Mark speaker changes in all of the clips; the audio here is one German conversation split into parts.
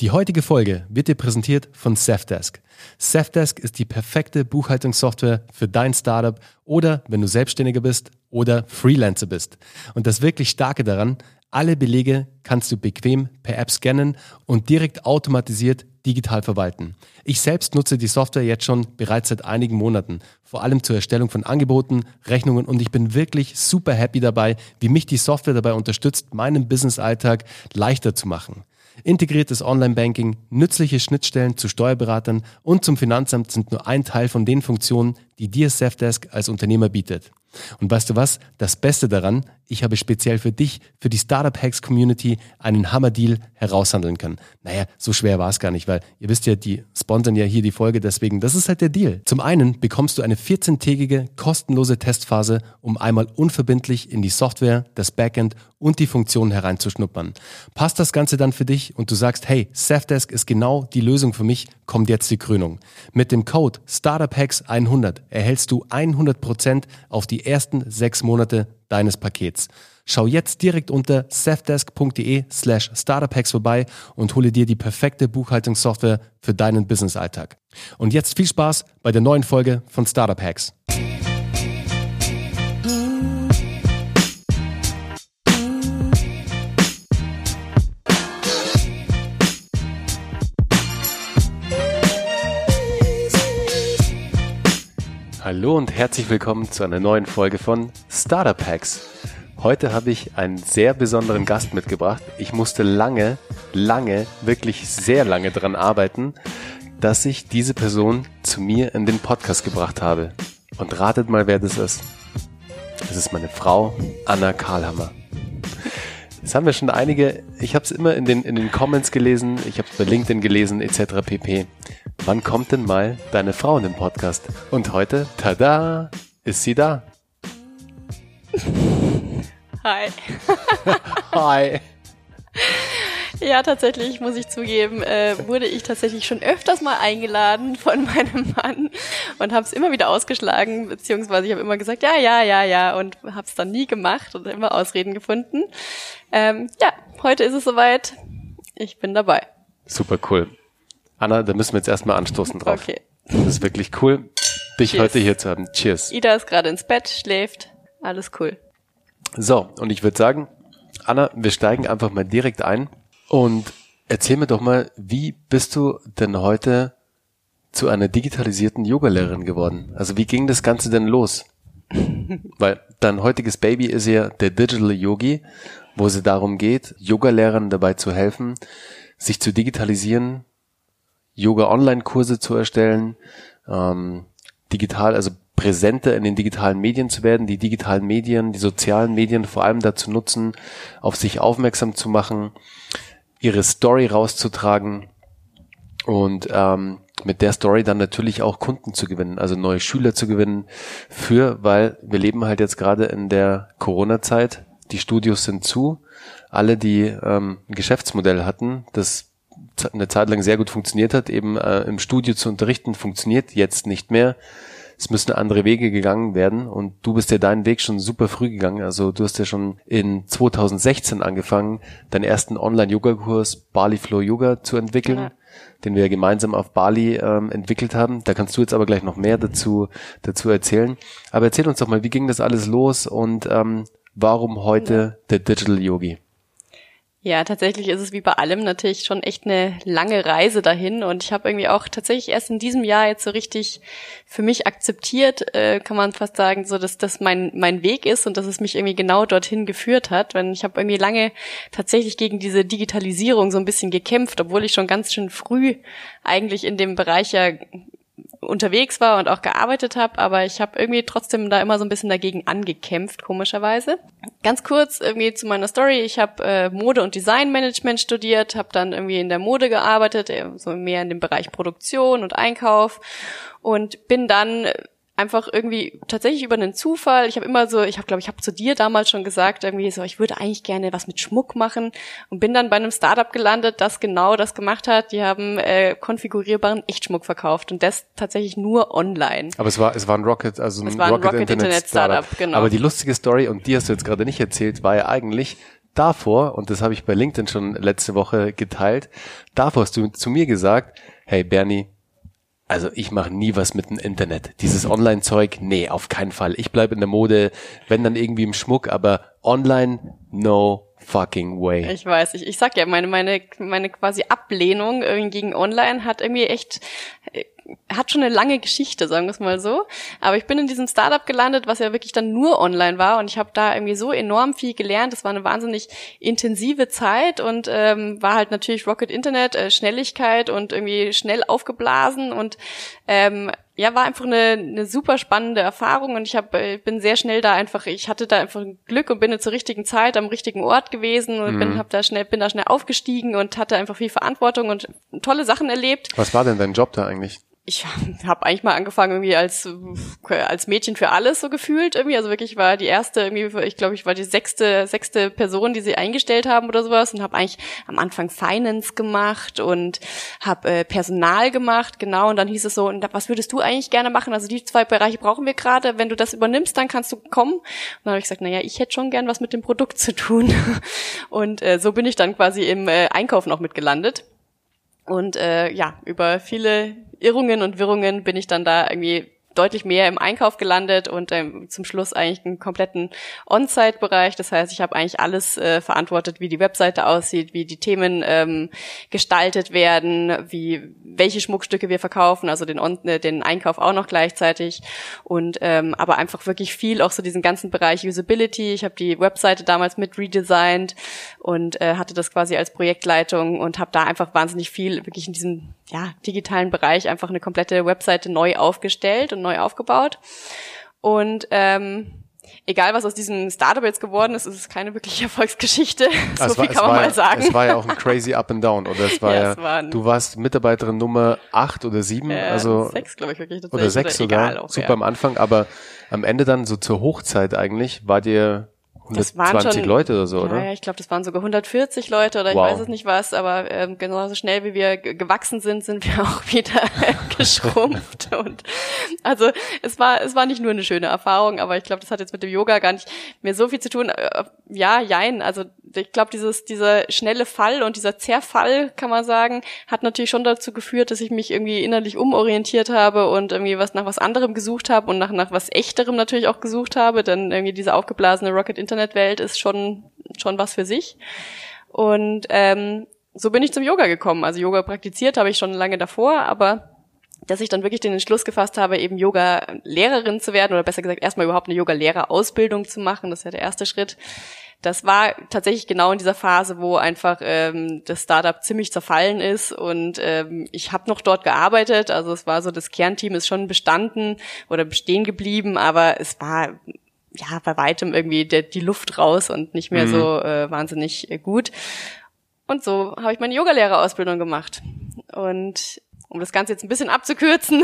Speaker 1: Die heutige Folge wird dir präsentiert von Safdesk. Safdesk ist die perfekte Buchhaltungssoftware für dein Startup oder wenn du Selbstständiger bist oder Freelancer bist. Und das wirklich Starke daran, alle Belege kannst du bequem per App scannen und direkt automatisiert digital verwalten. Ich selbst nutze die Software jetzt schon bereits seit einigen Monaten, vor allem zur Erstellung von Angeboten, Rechnungen und ich bin wirklich super happy dabei, wie mich die Software dabei unterstützt, meinen Business-Alltag leichter zu machen. Integriertes Online-Banking, nützliche Schnittstellen zu Steuerberatern und zum Finanzamt sind nur ein Teil von den Funktionen, die dir Safdesk als Unternehmer bietet. Und weißt du was? Das Beste daran, ich habe speziell für dich, für die Startup Hacks Community einen Hammer-Deal heraushandeln können. Naja, so schwer war es gar nicht, weil ihr wisst ja, die sponsern ja hier die Folge, deswegen, das ist halt der Deal. Zum einen bekommst du eine 14-tägige kostenlose Testphase, um einmal unverbindlich in die Software, das Backend und die Funktionen hereinzuschnuppern. Passt das Ganze dann für dich und du sagst, hey, Safdesk ist genau die Lösung für mich, kommt jetzt die Krönung. Mit dem Code StartupHacks100 erhältst du 100% auf die ersten sechs Monate deines Pakets. Schau jetzt direkt unter safdesk.de slash startuphacks vorbei und hole dir die perfekte Buchhaltungssoftware für deinen Business-Alltag. Und jetzt viel Spaß bei der neuen Folge von Startup Hacks. Hallo und herzlich willkommen zu einer neuen Folge von Startup Hacks. Heute habe ich einen sehr besonderen Gast mitgebracht. Ich musste lange, lange, wirklich sehr lange daran arbeiten, dass ich diese Person zu mir in den Podcast gebracht habe. Und ratet mal, wer das ist. Das ist meine Frau, Anna Karlhammer. Das haben wir schon einige, ich habe es immer in den, in den Comments gelesen, ich habe es bei LinkedIn gelesen, etc. pp. Wann kommt denn mal deine Frau in den Podcast? Und heute, tada, ist sie da.
Speaker 2: Hi.
Speaker 1: Hi.
Speaker 2: Ja, tatsächlich muss ich zugeben, äh, wurde ich tatsächlich schon öfters mal eingeladen von meinem Mann und habe es immer wieder ausgeschlagen, beziehungsweise ich habe immer gesagt, ja, ja, ja, ja und habe es dann nie gemacht und immer Ausreden gefunden. Ähm, ja, heute ist es soweit. Ich bin dabei.
Speaker 1: Super cool. Anna, da müssen wir jetzt erstmal anstoßen drauf.
Speaker 2: Okay.
Speaker 1: Das ist wirklich cool, dich
Speaker 2: Cheers.
Speaker 1: heute hier zu haben. Cheers.
Speaker 2: Ida ist gerade ins Bett, schläft. Alles cool.
Speaker 1: So, und ich würde sagen, Anna, wir steigen einfach mal direkt ein und erzähl mir doch mal, wie bist du denn heute zu einer digitalisierten Yogalehrerin geworden? Also wie ging das Ganze denn los? Weil dein heutiges Baby ist ja der Digital Yogi, wo es darum geht, Yogalehrern dabei zu helfen, sich zu digitalisieren, Yoga-Online-Kurse zu erstellen, ähm, digital, also präsenter in den digitalen Medien zu werden, die digitalen Medien, die sozialen Medien vor allem dazu nutzen, auf sich aufmerksam zu machen, ihre Story rauszutragen und ähm, mit der Story dann natürlich auch Kunden zu gewinnen, also neue Schüler zu gewinnen, für, weil wir leben halt jetzt gerade in der Corona-Zeit, die Studios sind zu, alle, die ähm, ein Geschäftsmodell hatten, das eine Zeit lang sehr gut funktioniert hat, eben äh, im Studio zu unterrichten, funktioniert jetzt nicht mehr. Es müssen andere Wege gegangen werden und du bist ja deinen Weg schon super früh gegangen. Also du hast ja schon in 2016 angefangen, deinen ersten Online-Yoga-Kurs Bali Flow Yoga zu entwickeln,
Speaker 2: Ja.
Speaker 1: den wir gemeinsam auf Bali ähm, entwickelt haben. Da kannst du jetzt aber gleich noch mehr dazu, dazu erzählen. Aber erzähl uns doch mal, wie ging das alles los und ähm, warum heute der Digital Yogi?
Speaker 2: Ja, tatsächlich ist es wie bei allem natürlich schon echt eine lange Reise dahin. Und ich habe irgendwie auch tatsächlich erst in diesem Jahr jetzt so richtig für mich akzeptiert, äh, kann man fast sagen, so dass das mein mein Weg ist und dass es mich irgendwie genau dorthin geführt hat, wenn ich habe irgendwie lange tatsächlich gegen diese Digitalisierung so ein bisschen gekämpft, obwohl ich schon ganz schön früh eigentlich in dem Bereich ja unterwegs war und auch gearbeitet habe, aber ich habe irgendwie trotzdem da immer so ein bisschen dagegen angekämpft, komischerweise. Ganz kurz irgendwie zu meiner Story. Ich habe äh, Mode- und Designmanagement studiert, habe dann irgendwie in der Mode gearbeitet, eher so mehr in dem Bereich Produktion und Einkauf und bin dann einfach irgendwie tatsächlich über einen Zufall. Ich habe immer so, ich habe glaube ich habe zu dir damals schon gesagt, irgendwie so, ich würde eigentlich gerne was mit Schmuck machen und bin dann bei einem Startup gelandet, das genau das gemacht hat. Die haben äh, konfigurierbaren Echtschmuck verkauft und das tatsächlich nur online.
Speaker 1: Aber es war, es war ein Rocket, also ein,
Speaker 2: war ein
Speaker 1: Rocket,
Speaker 2: Rocket
Speaker 1: Internet,
Speaker 2: Internet
Speaker 1: Startup.
Speaker 2: Startup, genau.
Speaker 1: Aber die lustige Story, und die hast du jetzt gerade nicht erzählt, war ja eigentlich, davor, und das habe ich bei LinkedIn schon letzte Woche geteilt, davor hast du zu mir gesagt, hey Bernie, also ich mache nie was mit dem Internet. Dieses Online-Zeug, nee, auf keinen Fall. Ich bleibe in der Mode, wenn dann irgendwie im Schmuck, aber online, no fucking way.
Speaker 2: Ich weiß, ich, ich sag ja, meine, meine, meine quasi Ablehnung gegen online hat irgendwie echt äh, hat schon eine lange Geschichte, sagen wir es mal so. Aber ich bin in diesem Startup gelandet, was ja wirklich dann nur online war und ich habe da irgendwie so enorm viel gelernt. Das war eine wahnsinnig intensive Zeit und ähm, war halt natürlich Rocket Internet, äh, Schnelligkeit und irgendwie schnell aufgeblasen und ähm, ja, war einfach eine, eine super spannende Erfahrung und ich hab, äh, bin sehr schnell da einfach, ich hatte da einfach Glück und bin zur richtigen Zeit am richtigen Ort gewesen und mhm. bin, hab da schnell, bin da schnell aufgestiegen und hatte einfach viel Verantwortung und tolle Sachen erlebt.
Speaker 1: Was war denn dein Job da eigentlich?
Speaker 2: Ich habe eigentlich mal angefangen irgendwie als als Mädchen für alles so gefühlt irgendwie. Also wirklich war die erste irgendwie ich glaube ich war die sechste sechste Person die sie eingestellt haben oder sowas und habe eigentlich am Anfang Finance gemacht und habe äh, Personal gemacht genau. Und dann hieß es so und was würdest du eigentlich gerne machen? Also die zwei Bereiche brauchen wir gerade. Wenn du das übernimmst dann kannst du kommen. Und dann habe ich gesagt naja ich hätte schon gern was mit dem Produkt zu tun. Und äh, so bin ich dann quasi im äh, Einkauf noch mitgelandet. Und äh, ja, über viele Irrungen und Wirrungen bin ich dann da irgendwie deutlich mehr im Einkauf gelandet und ähm, zum Schluss eigentlich einen kompletten On-Site-Bereich. Das heißt, ich habe eigentlich alles äh, verantwortet, wie die Webseite aussieht, wie die Themen ähm, gestaltet werden, wie welche Schmuckstücke wir verkaufen, also den, äh, den Einkauf auch noch gleichzeitig und ähm, aber einfach wirklich viel auch so diesen ganzen Bereich Usability. Ich habe die Webseite damals mit redesigned und äh, hatte das quasi als Projektleitung und habe da einfach wahnsinnig viel wirklich in diesem ja, digitalen Bereich einfach eine komplette Webseite neu aufgestellt und neu aufgebaut. Und ähm, egal was aus diesem Startup jetzt geworden ist, ist es keine wirkliche Erfolgsgeschichte. so viel war, kann man mal sagen.
Speaker 1: Es war ja auch ein crazy Up and Down. Oder es war ja, ja es war du warst Mitarbeiterin Nummer acht oder sieben, äh, also
Speaker 2: sechs, glaube ich wirklich.
Speaker 1: Oder sechs sogar. Auch, Super ja. am Anfang, aber am Ende dann so zur Hochzeit eigentlich war dir 120 schon, Leute oder so, oder?
Speaker 2: Ja, ich glaube, das waren sogar 140 Leute oder wow. ich weiß es nicht was, aber ähm, genauso schnell wie wir gewachsen sind, sind wir auch wieder geschrumpft und also es war es war nicht nur eine schöne Erfahrung, aber ich glaube, das hat jetzt mit dem Yoga gar nicht mehr so viel zu tun. Äh, ja, jein, also ich glaube, dieses dieser schnelle Fall und dieser Zerfall, kann man sagen, hat natürlich schon dazu geführt, dass ich mich irgendwie innerlich umorientiert habe und irgendwie was nach was anderem gesucht habe und nach nach was echterem natürlich auch gesucht habe, denn irgendwie diese aufgeblasene Rocket Internet Internetwelt ist schon, schon was für sich. Und ähm, so bin ich zum Yoga gekommen. Also Yoga praktiziert habe ich schon lange davor, aber dass ich dann wirklich den Entschluss gefasst habe, eben Yoga-Lehrerin zu werden oder besser gesagt erstmal überhaupt eine Yoga-Lehrerausbildung zu machen. Das ist ja der erste Schritt. Das war tatsächlich genau in dieser Phase, wo einfach ähm, das Startup ziemlich zerfallen ist und ähm, ich habe noch dort gearbeitet. Also es war so, das Kernteam ist schon bestanden oder bestehen geblieben, aber es war ja, bei weitem irgendwie der, die Luft raus und nicht mehr mhm. so äh, wahnsinnig äh, gut. Und so habe ich meine Yogalehrerausbildung gemacht. Und um das Ganze jetzt ein bisschen abzukürzen,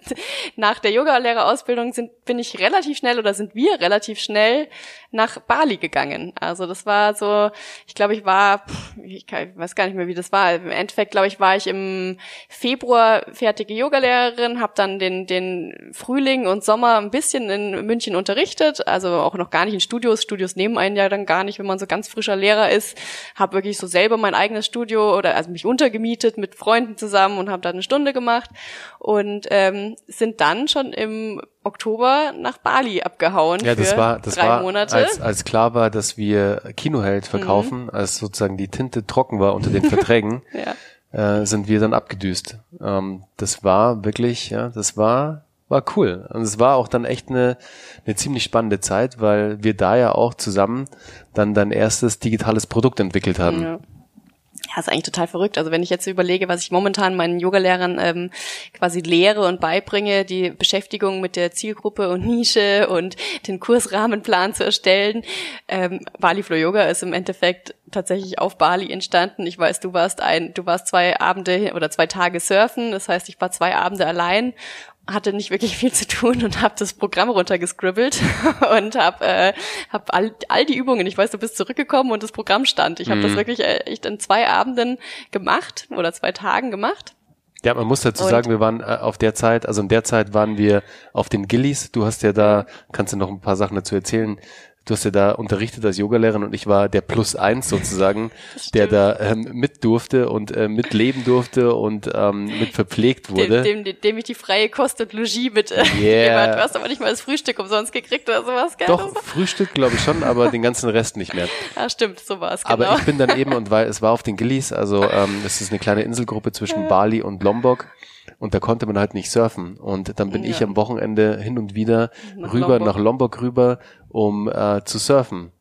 Speaker 2: nach der Yogalehrerausbildung sind, bin ich relativ schnell oder sind wir relativ schnell nach Bali gegangen. Also das war so, ich glaube, ich war, ich weiß gar nicht mehr, wie das war. Im Endeffekt, glaube ich, war ich im Februar fertige Yogalehrerin, habe dann den, den Frühling und Sommer ein bisschen in München unterrichtet, also auch noch gar nicht in Studios. Studios nehmen einen ja dann gar nicht, wenn man so ganz frischer Lehrer ist. Habe wirklich so selber mein eigenes Studio oder also mich untergemietet mit Freunden zusammen und habe dann Stunde gemacht und ähm, sind dann schon im Oktober nach Bali abgehauen ja, das war, das drei war, Monate.
Speaker 1: Als, als klar war, dass wir Kinoheld verkaufen, mhm. als sozusagen die Tinte trocken war unter den Verträgen, ja. äh, sind wir dann abgedüst. Ähm, das war wirklich, ja, das war war cool. Und es war auch dann echt eine, eine ziemlich spannende Zeit, weil wir da ja auch zusammen dann dein erstes digitales Produkt entwickelt haben. Ja
Speaker 2: ja, ist eigentlich total verrückt. Also wenn ich jetzt überlege, was ich momentan meinen Yogalehrern ähm, quasi lehre und beibringe, die Beschäftigung mit der Zielgruppe und Nische und den Kursrahmenplan zu erstellen. Ähm, Bali Flow Yoga ist im Endeffekt tatsächlich auf Bali entstanden. Ich weiß, du warst ein, du warst zwei Abende oder zwei Tage surfen. Das heißt, ich war zwei Abende allein hatte nicht wirklich viel zu tun und habe das Programm runtergescribbelt und habe äh, hab all, all die Übungen, ich weiß, du bist zurückgekommen und das Programm stand. Ich habe mhm. das wirklich äh, echt in zwei Abenden gemacht oder zwei Tagen gemacht.
Speaker 1: Ja, man muss dazu und sagen, wir waren äh, auf der Zeit, also in der Zeit waren wir auf den Gillies. Du hast ja da, kannst du noch ein paar Sachen dazu erzählen, Du hast ja da unterrichtet als Yogalehrerin und ich war der Plus eins sozusagen, der da ähm, mit durfte und äh, mitleben durfte und ähm, mit verpflegt wurde.
Speaker 2: Dem, dem, dem ich die freie Kost und Logis mit äh, yeah. Du hast aber nicht mal das Frühstück umsonst gekriegt oder sowas,
Speaker 1: gell? Doch, Frühstück glaube ich schon, aber den ganzen Rest nicht mehr.
Speaker 2: Ja, stimmt, so war es,
Speaker 1: genau. Aber ich bin dann eben, und weil es war auf den Gillies, also ähm, es ist eine kleine Inselgruppe zwischen. Bali und Lombok und da konnte man halt nicht surfen. Und dann bin ja. ich am Wochenende hin und wieder nach rüber Lombok. nach Lombok rüber, um äh, zu surfen.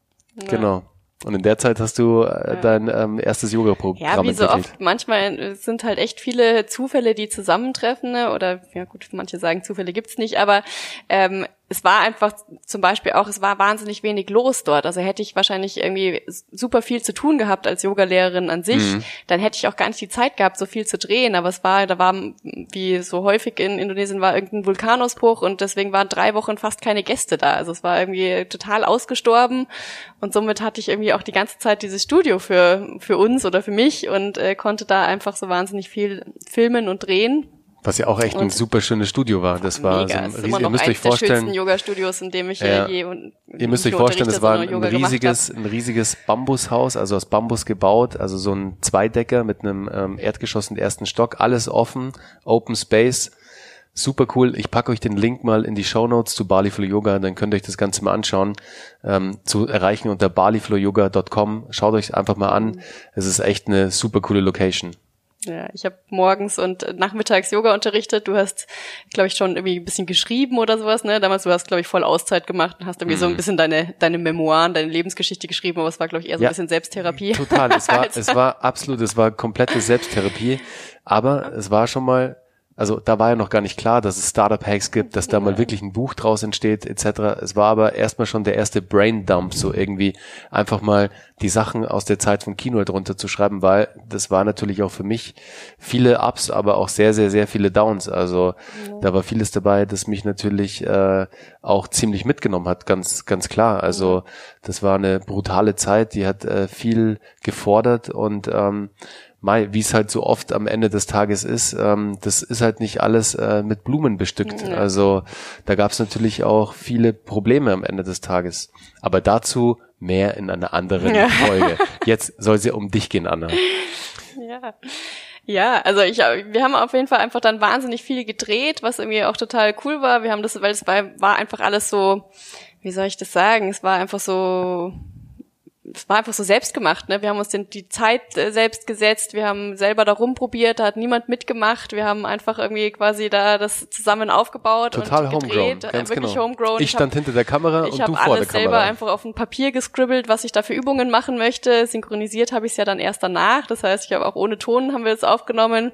Speaker 1: Ja. Genau. Und in der Zeit hast du äh, dein ähm, erstes Yoga-Programm
Speaker 2: Ja, wie so oft, manchmal sind halt echt viele Zufälle, die zusammentreffen, ne? oder ja gut, manche sagen, Zufälle gibt's nicht, aber ähm, es war einfach zum Beispiel auch, es war wahnsinnig wenig los dort. Also hätte ich wahrscheinlich irgendwie super viel zu tun gehabt als Yogalehrerin an sich, mhm. dann hätte ich auch gar nicht die Zeit gehabt, so viel zu drehen. Aber es war, da war, wie so häufig in Indonesien war irgendein Vulkanausbruch und deswegen waren drei Wochen fast keine Gäste da. Also es war irgendwie total ausgestorben und somit hatte ich irgendwie auch die ganze Zeit dieses Studio für, für uns oder für mich und äh, konnte da einfach so wahnsinnig viel filmen und drehen
Speaker 1: was ja auch echt und ein super schönes Studio war. Das war
Speaker 2: mega. so ein riesiges, ihr müsst euch vorstellen. Yoga-Studios, in dem ich ja. je und
Speaker 1: Ihr müsst euch vorstellen, das war ein riesiges, ein riesiges Bambushaus, also aus Bambus gebaut, also so ein Zweidecker mit einem ähm, Erdgeschoss im ersten Stock, alles offen, Open Space. Super cool. Ich packe euch den Link mal in die Show Notes zu Bali Flow Yoga, dann könnt ihr euch das Ganze mal anschauen. Ähm, zu erreichen unter baliflowyoga.com. Schaut euch einfach mal an. Es ist echt eine super coole Location.
Speaker 2: Ja, ich habe morgens und nachmittags Yoga unterrichtet. Du hast, glaube ich, schon irgendwie ein bisschen geschrieben oder sowas, ne? Damals, du hast, glaube ich, voll Auszeit gemacht und hast irgendwie mhm. so ein mhm. bisschen deine, deine Memoiren, deine Lebensgeschichte geschrieben, aber es war, glaube ich, eher so ja, ein bisschen Selbsttherapie.
Speaker 1: Total, es war, es war absolut, es war komplette Selbsttherapie. Aber es war schon mal also da war ja noch gar nicht klar, dass es Startup-Hacks gibt, dass da mal wirklich ein Buch draus entsteht, etc. Es war aber erstmal schon der erste Brain-Dump, so irgendwie einfach mal die Sachen aus der Zeit von Kino drunter zu schreiben, weil das war natürlich auch für mich viele Ups, aber auch sehr, sehr, sehr viele Downs. Also ja. da war vieles dabei, das mich natürlich äh, auch ziemlich mitgenommen hat, ganz, ganz klar. Also das war eine brutale Zeit, die hat äh, viel gefordert und ähm, Mai, wie es halt so oft am Ende des Tages ist, ähm, das ist halt nicht alles äh, mit Blumen bestückt. Ja. Also da gab es natürlich auch viele Probleme am Ende des Tages. Aber dazu mehr in einer anderen ja. Folge. Jetzt soll sie um dich gehen, Anna.
Speaker 2: Ja. Ja, also ich, wir haben auf jeden Fall einfach dann wahnsinnig viel gedreht, was irgendwie auch total cool war. Wir haben das, weil es war, war einfach alles so, wie soll ich das sagen? Es war einfach so, es war einfach so selbst gemacht. Ne? Wir haben uns den, die Zeit äh, selbst gesetzt, wir haben selber da rumprobiert, da hat niemand mitgemacht. Wir haben einfach irgendwie quasi da das zusammen aufgebaut
Speaker 1: Total
Speaker 2: und gedreht.
Speaker 1: Homegrown, ganz
Speaker 2: äh, wirklich
Speaker 1: genau.
Speaker 2: homegrown.
Speaker 1: Ich stand hab, hinter der Kamera und du vor der Kamera. Ich habe alles
Speaker 2: selber einfach auf ein Papier gescribbelt, was ich da für Übungen machen möchte. Synchronisiert habe ich es ja dann erst danach. Das heißt, ich habe auch ohne Ton haben wir es aufgenommen.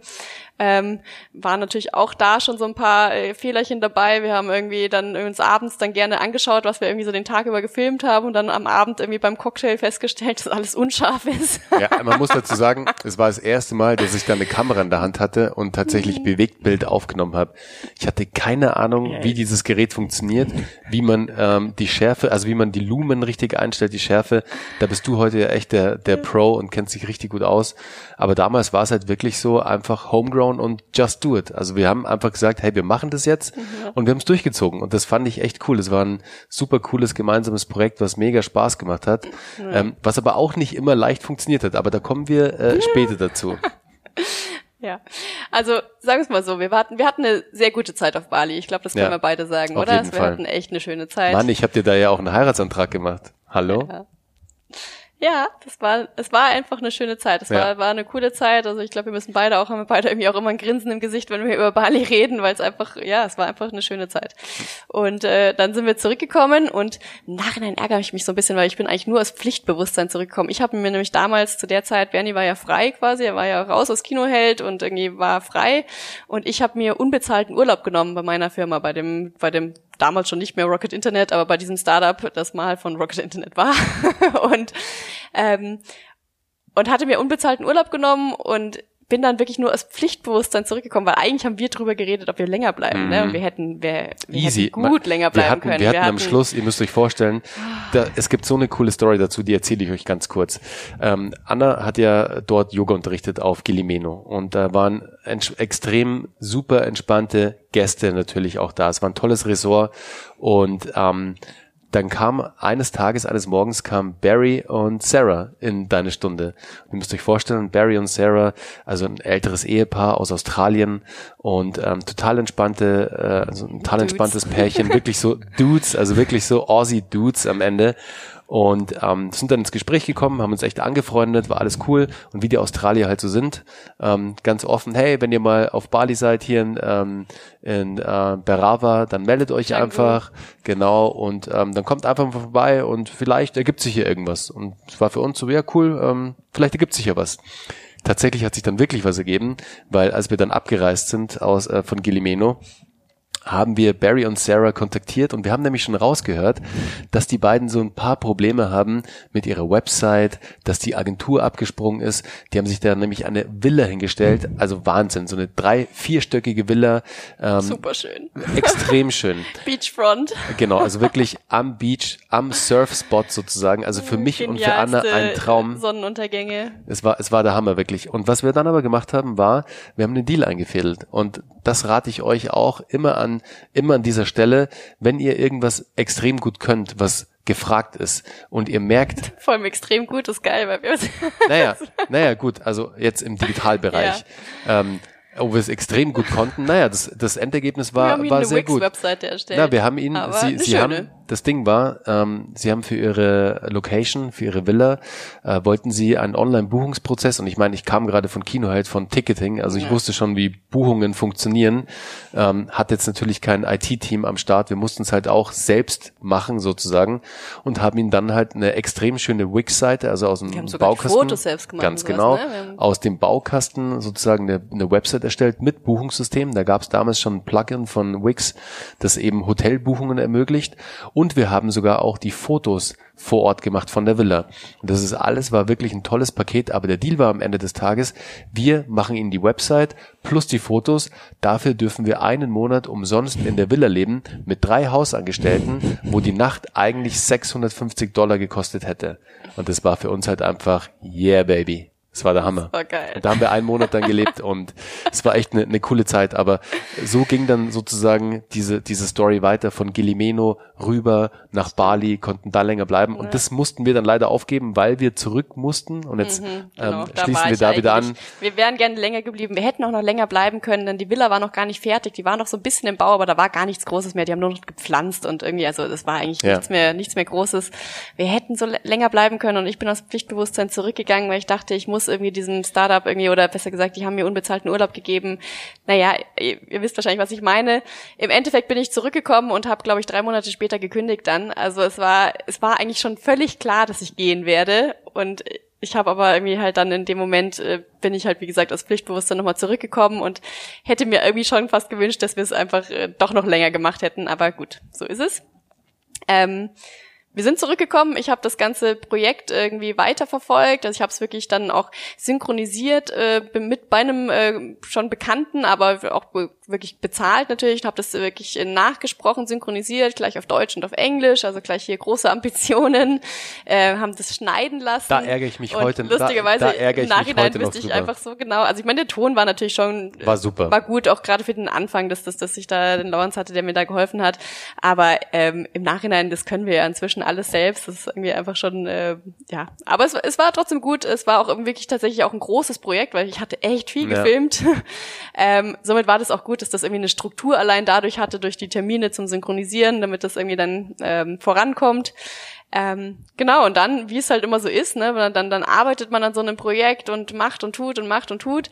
Speaker 2: Ähm, waren natürlich auch da schon so ein paar äh, Fehlerchen dabei. Wir haben irgendwie dann uns abends dann gerne angeschaut, was wir irgendwie so den Tag über gefilmt haben und dann am Abend irgendwie beim Cocktail festgestellt, dass alles unscharf ist.
Speaker 1: Ja, man muss dazu sagen, es war das erste Mal, dass ich da eine Kamera in der Hand hatte und tatsächlich mhm. Bewegtbild aufgenommen habe. Ich hatte keine Ahnung, wie dieses Gerät funktioniert, wie man ähm, die Schärfe, also wie man die Lumen richtig einstellt, die Schärfe. Da bist du heute ja echt der, der Pro und kennst dich richtig gut aus. Aber damals war es halt wirklich so einfach homegrown und just do it. Also wir haben einfach gesagt, hey, wir machen das jetzt mhm. und wir haben es durchgezogen. Und das fand ich echt cool. Es war ein super cooles gemeinsames Projekt, was mega Spaß gemacht hat, mhm. ähm, was aber auch nicht immer leicht funktioniert hat. Aber da kommen wir äh, später dazu.
Speaker 2: Ja, also sagen wir es mal so, wir hatten, wir hatten eine sehr gute Zeit auf Bali. Ich glaube, das können ja, wir beide sagen, oder?
Speaker 1: Jeden
Speaker 2: wir
Speaker 1: Fall.
Speaker 2: hatten echt eine schöne Zeit.
Speaker 1: Mann, ich habe dir da ja auch einen Heiratsantrag gemacht. Hallo?
Speaker 2: Ja. Ja, das war, es war einfach eine schöne Zeit. Es ja. war, war eine coole Zeit. Also ich glaube, wir müssen beide auch, haben wir beide irgendwie auch immer ein Grinsen im Gesicht, wenn wir über Bali reden, weil es einfach, ja, es war einfach eine schöne Zeit. Und äh, dann sind wir zurückgekommen und im Nachhinein ärgere ich mich so ein bisschen, weil ich bin eigentlich nur aus Pflichtbewusstsein zurückgekommen. Ich habe mir nämlich damals zu der Zeit, Bernie war ja frei quasi, er war ja raus aus Kinoheld und irgendwie war frei und ich habe mir unbezahlten Urlaub genommen bei meiner Firma, bei dem, bei dem damals schon nicht mehr Rocket Internet, aber bei diesem Startup, das mal von Rocket Internet war. und, ähm, und hatte mir unbezahlten Urlaub genommen und bin dann wirklich nur aus Pflichtbewusstsein zurückgekommen, weil eigentlich haben wir drüber geredet, ob wir länger bleiben. Mhm. Ne? Und wir hätten, wir, wir Easy. hätten gut länger bleiben
Speaker 1: wir hatten,
Speaker 2: können.
Speaker 1: Wir hatten, wir hatten am Schluss, ihr müsst euch vorstellen, da, es gibt so eine coole Story dazu, die erzähle ich euch ganz kurz. Ähm, Anna hat ja dort Yoga unterrichtet auf Gilimeno und da waren extrem super entspannte Gäste natürlich auch da. Es war ein tolles Resort und ähm, dann kam eines Tages, eines Morgens kam Barry und Sarah in deine Stunde. Und ihr müsst euch vorstellen, Barry und Sarah, also ein älteres Ehepaar aus Australien und ähm, total entspannte, äh, also ein total Dudes. entspanntes Pärchen, wirklich so Dudes, also wirklich so Aussie Dudes am Ende. Und ähm, sind dann ins Gespräch gekommen, haben uns echt angefreundet, war alles cool. Und wie die Australier halt so sind, ähm, ganz offen, hey, wenn ihr mal auf Bali seid hier in, ähm, in äh, Berava, dann meldet euch Danke. einfach. Genau, und ähm, dann kommt einfach mal vorbei und vielleicht ergibt sich hier irgendwas. Und es war für uns so, ja cool, ähm, vielleicht ergibt sich ja was. Tatsächlich hat sich dann wirklich was ergeben, weil als wir dann abgereist sind aus äh, von Gilimeno, haben wir Barry und Sarah kontaktiert und wir haben nämlich schon rausgehört, dass die beiden so ein paar Probleme haben mit ihrer Website, dass die Agentur abgesprungen ist. Die haben sich da nämlich eine Villa hingestellt, also Wahnsinn, so eine drei, vierstöckige Villa.
Speaker 2: Ähm, Super schön.
Speaker 1: Extrem schön.
Speaker 2: Beachfront.
Speaker 1: Genau, also wirklich am Beach, am Surfspot sozusagen. Also für mich und für Anna ein Traum.
Speaker 2: Sonnenuntergänge.
Speaker 1: Es war, es war der Hammer wirklich. Und was wir dann aber gemacht haben, war, wir haben einen Deal eingefädelt und das rate ich euch auch immer an, immer an dieser Stelle, wenn ihr irgendwas extrem gut könnt, was gefragt ist und ihr merkt.
Speaker 2: Vor allem extrem gut ist geil, weil wir.
Speaker 1: naja, naja, gut, also jetzt im Digitalbereich. Ja. Ähm, ob wir es extrem gut konnten. Naja, das, das Endergebnis war, wir haben war sehr gut.
Speaker 2: Webseite erstellt.
Speaker 1: Ja, wir haben ihn, sie, sie haben, das Ding war, ähm, sie haben für ihre Location, für ihre Villa, äh, wollten sie einen Online-Buchungsprozess und ich meine, ich kam gerade von Kino halt von Ticketing, also ich ja. wusste schon, wie Buchungen funktionieren, ähm, hat jetzt natürlich kein IT-Team am Start, wir mussten es halt auch selbst machen sozusagen und haben ihnen dann halt eine extrem schöne Wix-Seite, also aus dem Baukasten,
Speaker 2: Fotos selbst gemacht
Speaker 1: ganz genau, ne? aus dem Baukasten sozusagen eine, eine Website erstellt mit Buchungssystem, da gab es damals schon ein Plugin von Wix, das eben Hotelbuchungen ermöglicht. und wir haben sogar auch die Fotos vor Ort gemacht von der Villa. Und das ist alles, war wirklich ein tolles Paket, aber der Deal war am Ende des Tages, wir machen Ihnen die Website plus die Fotos. Dafür dürfen wir einen Monat umsonst in der Villa leben mit drei Hausangestellten, wo die Nacht eigentlich 650 Dollar gekostet hätte. Und das war für uns halt einfach, yeah, baby. Es war der Hammer. Das war geil. Und da haben wir einen Monat dann gelebt und es war echt eine, eine coole Zeit. Aber so ging dann sozusagen diese, diese Story weiter von Gilimeno rüber nach Bali, konnten da länger bleiben. Und das mussten wir dann leider aufgeben, weil wir zurück mussten. Und jetzt mhm, genau. ähm, schließen wir da wieder an.
Speaker 2: Wir wären gerne länger geblieben. Wir hätten auch noch länger bleiben können, denn die Villa war noch gar nicht fertig. Die war noch so ein bisschen im Bau, aber da war gar nichts Großes mehr. Die haben nur noch gepflanzt und irgendwie, also das war eigentlich ja. nichts mehr, nichts mehr Großes. Wir hätten so länger bleiben können und ich bin aus Pflichtbewusstsein zurückgegangen, weil ich dachte, ich muss muss irgendwie diesem Startup irgendwie, oder besser gesagt, die haben mir unbezahlten Urlaub gegeben. Naja, ihr, ihr wisst wahrscheinlich, was ich meine. Im Endeffekt bin ich zurückgekommen und habe, glaube ich, drei Monate später gekündigt dann. Also es war, es war eigentlich schon völlig klar, dass ich gehen werde. Und ich habe aber irgendwie halt dann in dem Moment äh, bin ich halt wie gesagt aus Pflichtbewusstsein nochmal zurückgekommen und hätte mir irgendwie schon fast gewünscht, dass wir es einfach äh, doch noch länger gemacht hätten. Aber gut, so ist es. Ähm, wir sind zurückgekommen. Ich habe das ganze Projekt irgendwie weiterverfolgt. Also ich habe es wirklich dann auch synchronisiert äh, mit bei einem äh, schon Bekannten, aber auch wirklich bezahlt natürlich. Ich habe das wirklich nachgesprochen, synchronisiert, gleich auf Deutsch und auf Englisch. Also gleich hier große Ambitionen. Äh, haben das schneiden lassen.
Speaker 1: Da ärgere ich mich und heute.
Speaker 2: Lustigerweise
Speaker 1: da, da ärgere
Speaker 2: ich im Nachhinein wüsste ich einfach so genau. Also ich meine, der Ton war natürlich schon
Speaker 1: war super,
Speaker 2: war gut, auch gerade für den Anfang, dass, dass, dass ich da den Lawrence hatte, der mir da geholfen hat. Aber ähm, im Nachhinein, das können wir ja inzwischen inzwischen alles selbst. Das ist irgendwie einfach schon, äh, ja. Aber es, es war trotzdem gut. Es war auch wirklich tatsächlich auch ein großes Projekt, weil ich hatte echt viel ja. gefilmt. ähm, somit war das auch gut, dass das irgendwie eine Struktur allein dadurch hatte, durch die Termine zum Synchronisieren, damit das irgendwie dann ähm, vorankommt. Ähm, genau, und dann, wie es halt immer so ist, ne, dann, dann arbeitet man an so einem Projekt und macht und tut und macht und tut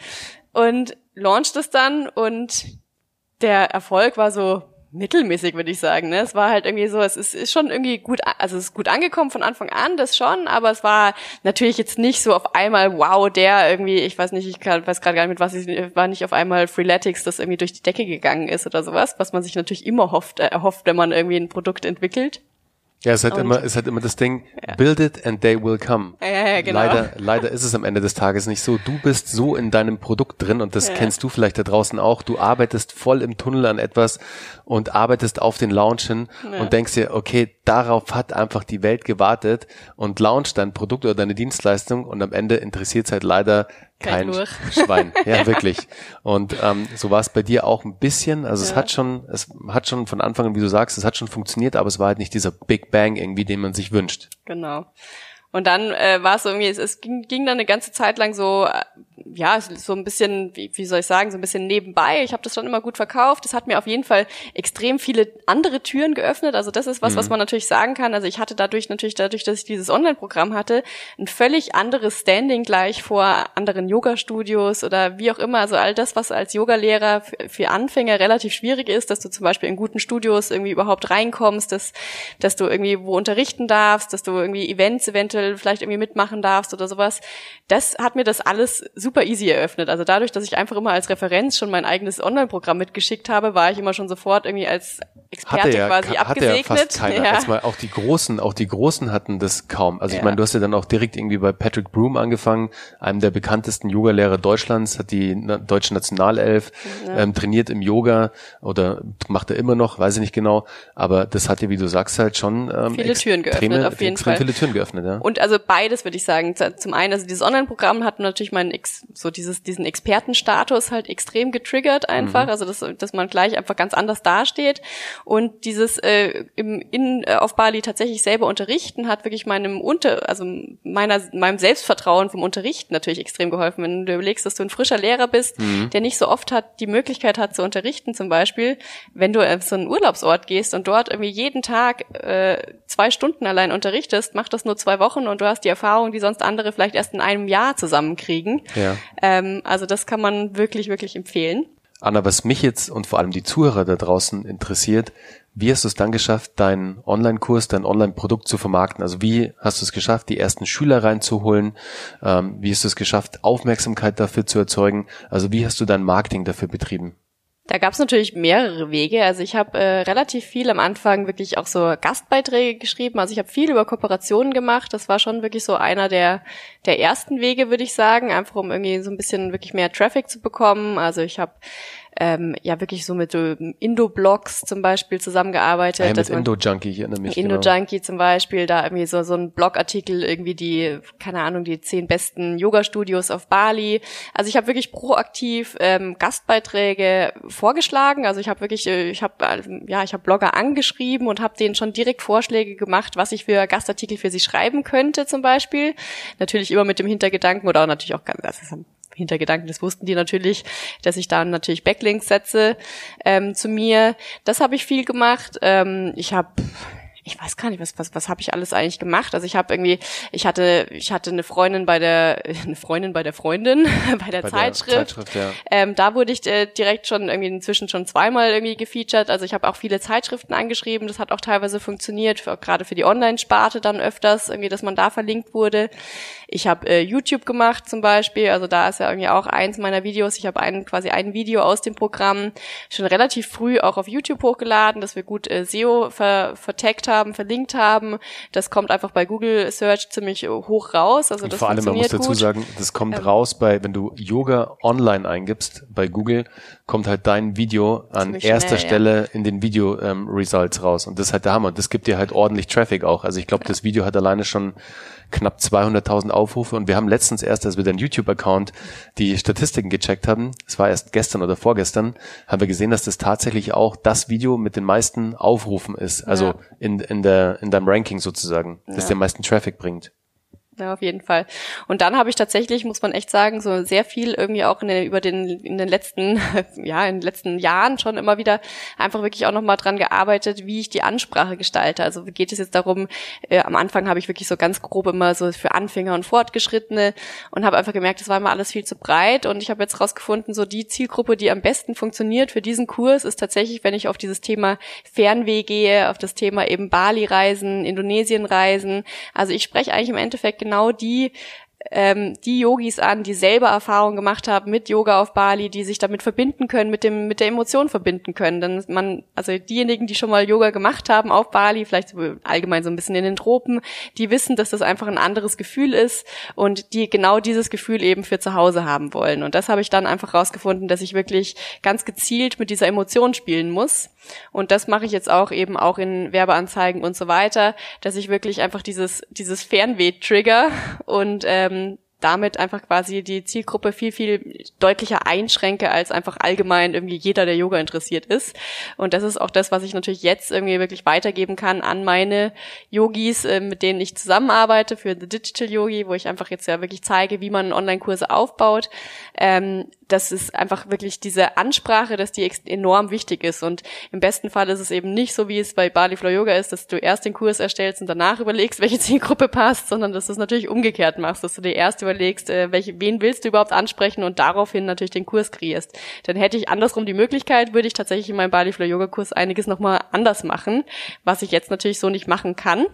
Speaker 2: und launcht es dann und der Erfolg war so, mittelmäßig, würde ich sagen. Ne? Es war halt irgendwie so, es ist, ist schon irgendwie gut, also es ist gut angekommen von Anfang an, das schon, aber es war natürlich jetzt nicht so auf einmal, wow, der irgendwie, ich weiß nicht, ich kann, weiß gerade gar nicht, mit was ich, war nicht auf einmal Freeletics, das irgendwie durch die Decke gegangen ist oder sowas, was man sich natürlich immer hofft, äh, erhofft, wenn man irgendwie ein Produkt entwickelt.
Speaker 1: Ja, es hat und, immer, es hat immer das Ding, ja. build it and they will come.
Speaker 2: Ja, ja, genau.
Speaker 1: Leider, leider ist es am Ende des Tages nicht so. Du bist so in deinem Produkt drin und das ja. kennst du vielleicht da draußen auch. Du arbeitest voll im Tunnel an etwas und arbeitest auf den Launch hin ja. und denkst dir, okay, darauf hat einfach die Welt gewartet und launch dein Produkt oder deine Dienstleistung und am Ende interessiert es halt leider kein, Schwein. Ja, wirklich. Und ähm, so war es bei dir auch ein bisschen. Also ja. es hat schon, es hat schon von Anfang an, wie du sagst, es hat schon funktioniert, aber es war halt nicht dieser Big Bang irgendwie, den man sich wünscht.
Speaker 2: Genau. Und dann äh, war es irgendwie, es, es ging, ging dann eine ganze Zeit lang so, äh, ja, so ein bisschen, wie, wie soll ich sagen, so ein bisschen nebenbei. Ich habe das schon immer gut verkauft. Das hat mir auf jeden Fall extrem viele andere Türen geöffnet. Also das ist was, mhm. was man natürlich sagen kann. Also ich hatte dadurch natürlich, dadurch, dass ich dieses Online-Programm hatte, ein völlig anderes Standing gleich vor anderen Yoga-Studios oder wie auch immer. Also all das, was als Yogalehrer für Anfänger relativ schwierig ist, dass du zum Beispiel in guten Studios irgendwie überhaupt reinkommst, dass, dass du irgendwie wo unterrichten darfst, dass du irgendwie Events eventuell eventuell vielleicht irgendwie mitmachen darfst oder sowas. Das hat mir das alles super easy eröffnet. Also dadurch, dass ich einfach immer als Referenz schon mein eigenes Online-Programm mitgeschickt habe, war ich immer schon sofort irgendwie als Experte
Speaker 1: ja,
Speaker 2: quasi
Speaker 1: hatte
Speaker 2: abgesegnet.
Speaker 1: Ja fast keiner. Ja. Mal auch die Großen, auch die Großen hatten das kaum. Also ich ja. meine, du hast ja dann auch direkt irgendwie bei Patrick Broom angefangen, einem der bekanntesten Yogalehrer Deutschlands, hat die deutsche Nationalelf, ähm, trainiert im Yoga oder macht er immer noch, weiß ich nicht genau. Aber das hat ja, wie du sagst, halt schon
Speaker 2: ähm, viele Türen geöffnet, auf jeden Fall.
Speaker 1: Viele Türen geöffnet, ja.
Speaker 2: Und also beides würde ich sagen. Zum einen, also dieses Online-Programm hat natürlich meinen Ex, so dieses, diesen Expertenstatus halt extrem getriggert einfach. Mhm. Also dass, dass man gleich einfach ganz anders dasteht. Und dieses äh, im, in, äh, auf Bali tatsächlich selber unterrichten hat wirklich meinem Unter, also meiner, meinem Selbstvertrauen vom Unterrichten natürlich extrem geholfen. Wenn du überlegst, dass du ein frischer Lehrer bist, mhm. der nicht so oft hat, die Möglichkeit hat zu unterrichten zum Beispiel, wenn du auf so einen Urlaubsort gehst und dort irgendwie jeden Tag äh, zwei Stunden allein unterrichtest, macht das nur zwei Wochen Wochen und du hast die Erfahrung, die sonst andere vielleicht erst in einem Jahr zusammenkriegen. Ja. Ähm, also das kann man wirklich, wirklich empfehlen.
Speaker 1: Anna, was mich jetzt und vor allem die Zuhörer da draußen interessiert, wie hast du es dann geschafft, deinen Online-Kurs, dein Online-Produkt zu vermarkten? Also wie hast du es geschafft, die ersten Schüler reinzuholen? Ähm, wie hast du es geschafft, Aufmerksamkeit dafür zu erzeugen? Also wie hast du dein Marketing dafür betrieben?
Speaker 2: Da gab es natürlich mehrere Wege. Also ich habe äh, relativ viel am Anfang wirklich auch so Gastbeiträge geschrieben. Also ich habe viel über Kooperationen gemacht. Das war schon wirklich so einer der der ersten Wege, würde ich sagen, einfach um irgendwie so ein bisschen wirklich mehr Traffic zu bekommen. Also ich habe ähm, ja wirklich so mit so Indo-Blogs zum Beispiel zusammengearbeitet. Ja,
Speaker 1: mit Indo-Junkie, erinnere mich.
Speaker 2: Indo-Junkie genau. zum Beispiel, da irgendwie so, so ein Blogartikel, irgendwie die, keine Ahnung, die zehn besten Yoga-Studios auf Bali. Also ich habe wirklich proaktiv ähm, Gastbeiträge vorgeschlagen. Also ich habe wirklich, äh, ich habe ja, ich habe Blogger angeschrieben und habe denen schon direkt Vorschläge gemacht, was ich für Gastartikel für sie schreiben könnte zum Beispiel. Natürlich immer mit dem Hintergedanken oder auch natürlich auch ganz, das ist Hintergedanken, das wussten die natürlich, dass ich da natürlich Backlinks setze ähm, zu mir. Das habe ich viel gemacht. Ähm, ich habe ich weiß gar nicht, was was was habe ich alles eigentlich gemacht? Also ich habe irgendwie ich hatte ich hatte eine Freundin bei der eine Freundin bei der Freundin bei der bei Zeitschrift. Der Zeitschrift ja. ähm, da wurde ich äh, direkt schon irgendwie inzwischen schon zweimal irgendwie gefeatured. Also ich habe auch viele Zeitschriften angeschrieben. Das hat auch teilweise funktioniert, für, gerade für die Online-Sparte dann öfters irgendwie, dass man da verlinkt wurde. Ich habe äh, YouTube gemacht zum Beispiel. Also da ist ja irgendwie auch eins meiner Videos. Ich habe einen quasi ein Video aus dem Programm schon relativ früh auch auf YouTube hochgeladen, dass wir gut äh, SEO ver vertaggt haben haben, verlinkt haben. Das kommt einfach bei Google Search ziemlich hoch raus. Also
Speaker 1: Und
Speaker 2: das
Speaker 1: vor allem, man muss dazu gut. sagen, das kommt ähm, raus bei, wenn du Yoga online eingibst bei Google, kommt halt dein Video an erster schnell, Stelle ja. in den Video ähm, Results raus. Und das ist halt der Hammer. Das gibt dir halt ordentlich Traffic auch. Also ich glaube, ja. das Video hat alleine schon knapp 200.000 Aufrufe und wir haben letztens erst, als wir deinen YouTube-Account die Statistiken gecheckt haben, es war erst gestern oder vorgestern, haben wir gesehen, dass das tatsächlich auch das Video mit den meisten Aufrufen ist, also ja. in, in, der, in deinem Ranking sozusagen, das ja. den meisten Traffic bringt.
Speaker 2: Ja, auf jeden Fall. Und dann habe ich tatsächlich, muss man echt sagen, so sehr viel irgendwie auch in den, über den in den letzten ja in den letzten Jahren schon immer wieder einfach wirklich auch noch mal dran gearbeitet, wie ich die Ansprache gestalte. Also geht es jetzt darum? Äh, am Anfang habe ich wirklich so ganz grob immer so für Anfänger und Fortgeschrittene und habe einfach gemerkt, das war immer alles viel zu breit. Und ich habe jetzt rausgefunden, so die Zielgruppe, die am besten funktioniert für diesen Kurs, ist tatsächlich, wenn ich auf dieses Thema Fernweh gehe, auf das Thema eben Bali-Reisen, Indonesien-Reisen. Also ich spreche eigentlich im Endeffekt genau die ähm, die Yogis an, die selber Erfahrungen gemacht haben mit Yoga auf Bali, die sich damit verbinden können, mit dem mit der Emotion verbinden können. Denn man, also diejenigen, die schon mal Yoga gemacht haben auf Bali, vielleicht allgemein so ein bisschen in den Tropen, die wissen, dass das einfach ein anderes Gefühl ist und die genau dieses Gefühl eben für zu Hause haben wollen. Und das habe ich dann einfach rausgefunden, dass ich wirklich ganz gezielt mit dieser Emotion spielen muss. Und das mache ich jetzt auch eben auch in Werbeanzeigen und so weiter, dass ich wirklich einfach dieses dieses Fernweh trigger und ähm, damit einfach quasi die Zielgruppe viel, viel deutlicher einschränke, als einfach allgemein irgendwie jeder, der Yoga interessiert ist. Und das ist auch das, was ich natürlich jetzt irgendwie wirklich weitergeben kann an meine Yogis, äh, mit denen ich zusammenarbeite für The Digital Yogi, wo ich einfach jetzt ja wirklich zeige, wie man Online-Kurse aufbaut. Ähm, das ist einfach wirklich diese Ansprache, dass die enorm wichtig ist. Und im besten Fall ist es eben nicht so, wie es bei Bali Flow Yoga ist, dass du erst den Kurs erstellst und danach überlegst, welche Zielgruppe passt, sondern dass du es natürlich umgekehrt machst, dass du dir erst überlegst, äh, welche, wen willst du überhaupt ansprechen und daraufhin natürlich den Kurs kreierst. Dann hätte ich andersrum die Möglichkeit, würde ich tatsächlich in meinem Bali Flow Yoga Kurs einiges nochmal anders machen, was ich jetzt natürlich so nicht machen kann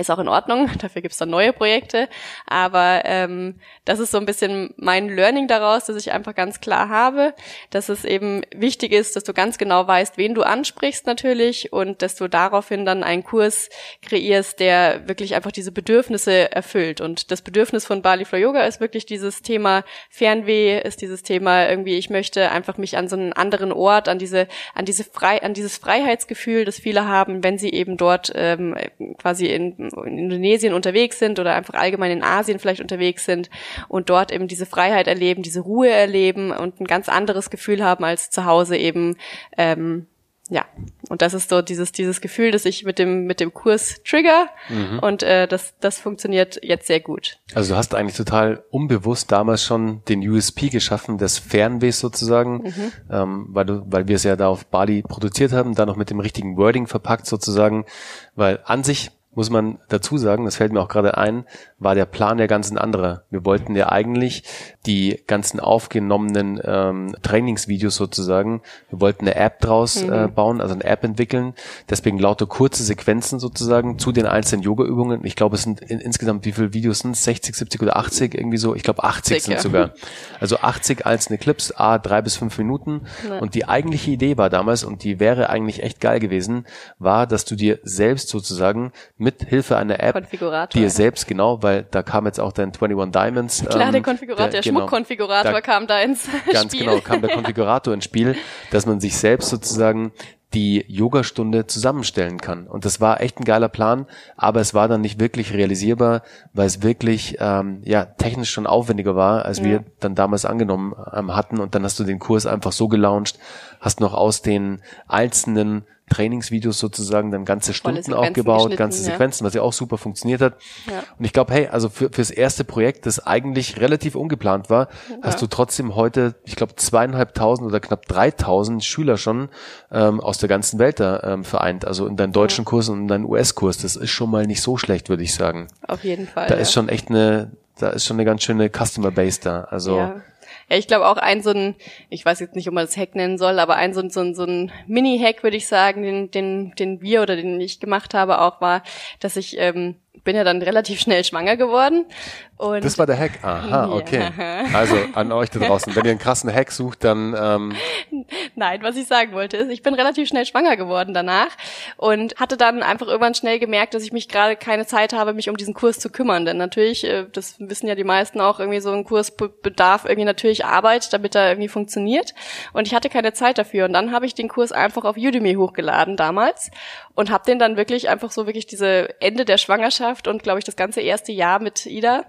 Speaker 2: ist auch in Ordnung, dafür gibt's dann neue Projekte. Aber ähm, das ist so ein bisschen mein Learning daraus, dass ich einfach ganz klar habe, dass es eben wichtig ist, dass du ganz genau weißt, wen du ansprichst natürlich und dass du daraufhin dann einen Kurs kreierst, der wirklich einfach diese Bedürfnisse erfüllt. Und das Bedürfnis von Bali Flow Yoga ist wirklich dieses Thema Fernweh, ist dieses Thema irgendwie, ich möchte einfach mich an so einen anderen Ort, an diese, an diese frei, an dieses Freiheitsgefühl, das viele haben, wenn sie eben dort ähm, quasi in in Indonesien unterwegs sind oder einfach allgemein in Asien vielleicht unterwegs sind und dort eben diese Freiheit erleben, diese Ruhe erleben und ein ganz anderes Gefühl haben als zu Hause eben ähm, ja, und das ist so dieses dieses Gefühl, dass ich mit dem mit dem Kurs trigger mhm. und äh, das das funktioniert jetzt sehr gut.
Speaker 1: Also du hast eigentlich total unbewusst damals schon den USP geschaffen des Fernwehs sozusagen, mhm. ähm, weil du weil wir es ja da auf Bali produziert haben, da noch mit dem richtigen Wording verpackt sozusagen, weil an sich muss man dazu sagen, das fällt mir auch gerade ein, war der Plan der ganzen andere. Wir wollten ja eigentlich die ganzen aufgenommenen ähm, Trainingsvideos sozusagen, wir wollten eine App draus mhm. äh, bauen, also eine App entwickeln, deswegen lauter kurze Sequenzen sozusagen zu den einzelnen Yoga-Übungen. Ich glaube, es sind in, insgesamt, wie viele Videos sind es? 60, 70 oder 80 irgendwie so? Ich glaube 80 Sicher. sind sogar. Also 80 einzelne Clips, a drei bis fünf Minuten. Ja. Und die eigentliche Idee war damals, und die wäre eigentlich echt geil gewesen, war, dass du dir selbst sozusagen mit Hilfe einer App dir selbst genau, weil da kam jetzt auch dein 21 Diamonds.
Speaker 2: Klar, ähm, der Konfigurator, der, der genau, Schmuckkonfigurator da, kam da ins
Speaker 1: ganz
Speaker 2: Spiel.
Speaker 1: Ganz genau, kam der Konfigurator ins Spiel, dass man sich selbst sozusagen die Yogastunde zusammenstellen kann. Und das war echt ein geiler Plan, aber es war dann nicht wirklich realisierbar, weil es wirklich ähm, ja technisch schon aufwendiger war, als ja. wir dann damals angenommen ähm, hatten. Und dann hast du den Kurs einfach so gelauncht, hast noch aus den einzelnen Trainingsvideos sozusagen dann ganze Stunden aufgebaut, ganze Sequenzen, ja. was ja auch super funktioniert hat. Ja. Und ich glaube, hey, also für, fürs erste Projekt, das eigentlich relativ ungeplant war, ja. hast du trotzdem heute, ich glaube, zweieinhalbtausend oder knapp dreitausend Schüler schon ähm, aus der ganzen Welt da ähm, vereint. Also in deinen deutschen Kurs und in deinen US-Kurs. Das ist schon mal nicht so schlecht, würde ich sagen.
Speaker 2: Auf jeden Fall.
Speaker 1: Da ist schon echt eine, da ist schon eine ganz schöne Customer Base da. Also
Speaker 2: ja. Ich glaube auch ein so ein, ich weiß jetzt nicht, ob man das Hack nennen soll, aber ein so ein, so ein, so ein Mini-Hack, würde ich sagen, den, den, den wir oder den ich gemacht habe, auch war, dass ich ähm, bin ja dann relativ schnell schwanger geworden und
Speaker 1: das war der Hack. Aha, okay. Ja. Also an euch da draußen, wenn ihr einen krassen Hack sucht, dann. Ähm
Speaker 2: Nein, was ich sagen wollte ist, ich bin relativ schnell schwanger geworden danach und hatte dann einfach irgendwann schnell gemerkt, dass ich mich gerade keine Zeit habe, mich um diesen Kurs zu kümmern. Denn natürlich, äh, das wissen ja die meisten auch, irgendwie so ein Kurs bedarf irgendwie natürlich Arbeit, damit er irgendwie funktioniert. Und ich hatte keine Zeit dafür. Und dann habe ich den Kurs einfach auf Udemy hochgeladen damals und habe den dann wirklich einfach so wirklich diese Ende der Schwangerschaft und glaube ich das ganze erste Jahr mit Ida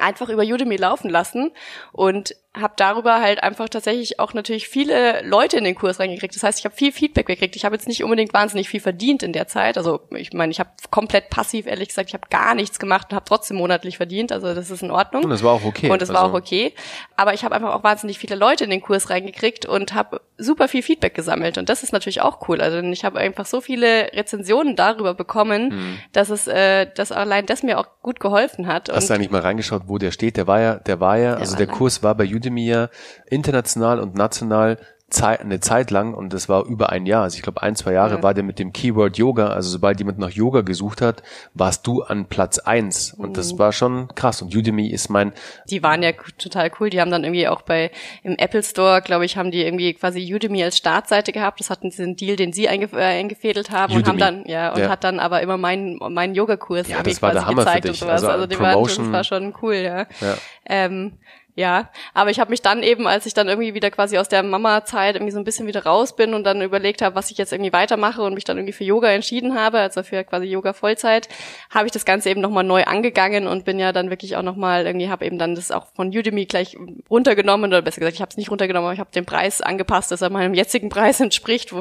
Speaker 2: einfach über Udemy laufen lassen und habe darüber halt einfach tatsächlich auch natürlich viele Leute in den Kurs reingekriegt. Das heißt, ich habe viel Feedback gekriegt. Ich habe jetzt nicht unbedingt wahnsinnig viel verdient in der Zeit. Also ich meine, ich habe komplett passiv, ehrlich gesagt, ich habe gar nichts gemacht und habe trotzdem monatlich verdient. Also das ist in Ordnung.
Speaker 1: Und das war auch okay.
Speaker 2: Und das also war auch okay. Aber ich habe einfach auch wahnsinnig viele Leute in den Kurs reingekriegt und habe super viel Feedback gesammelt. Und das ist natürlich auch cool. Also ich habe einfach so viele Rezensionen darüber bekommen, hm. dass es, äh, dass allein das mir auch gut geholfen hat.
Speaker 1: Hast und du eigentlich mal reingeschaut, wo der steht? Der war ja, der war ja, der also war der Kurs war bei Udemy Udemy international und national eine Zeit lang, und das war über ein Jahr, also ich glaube ein, zwei Jahre, ja. war der mit dem Keyword Yoga, also sobald jemand nach Yoga gesucht hat, warst du an Platz eins. Und mhm. das war schon krass. Und Udemy ist mein.
Speaker 2: Die waren ja total cool. Die haben dann irgendwie auch bei im Apple Store, glaube ich, haben die irgendwie quasi Udemy als Startseite gehabt. Das hatten diesen Deal, den sie eingef äh, eingefädelt haben Udemy. und haben dann, ja, und ja. hat dann aber immer meinen meinen Yogakurs
Speaker 1: ja, irgendwie das war quasi der Hammer gezeigt für dich. und sowas.
Speaker 2: Also, also die waren, das war schon cool, ja. ja. Ähm, Ja, aber ich habe mich dann eben, als ich dann irgendwie wieder quasi aus der Mama-Zeit irgendwie so ein bisschen wieder raus bin und dann überlegt habe, was ich jetzt irgendwie weitermache und mich dann irgendwie für Yoga entschieden habe, also für quasi Yoga Vollzeit, habe ich das Ganze eben nochmal neu angegangen und bin ja dann wirklich auch nochmal irgendwie, habe eben dann das auch von Udemy gleich runtergenommen oder besser gesagt, ich habe es nicht runtergenommen, aber ich habe den Preis angepasst, dass er meinem jetzigen Preis entspricht.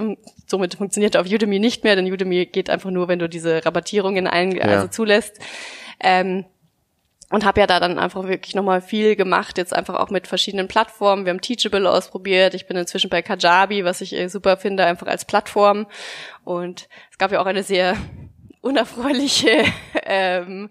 Speaker 2: Somit funktioniert er auf Udemy nicht mehr, denn Udemy geht einfach nur, wenn du diese Rabattierungen ein, ja. also zulässt. Ähm, und habe ja da dann einfach wirklich nochmal viel gemacht, jetzt einfach auch mit verschiedenen Plattformen. Wir haben Teachable ausprobiert. Ich bin inzwischen bei Kajabi, was ich äh, super finde, einfach als Plattform. Und es gab ja auch eine sehr unerfreuliche ähm,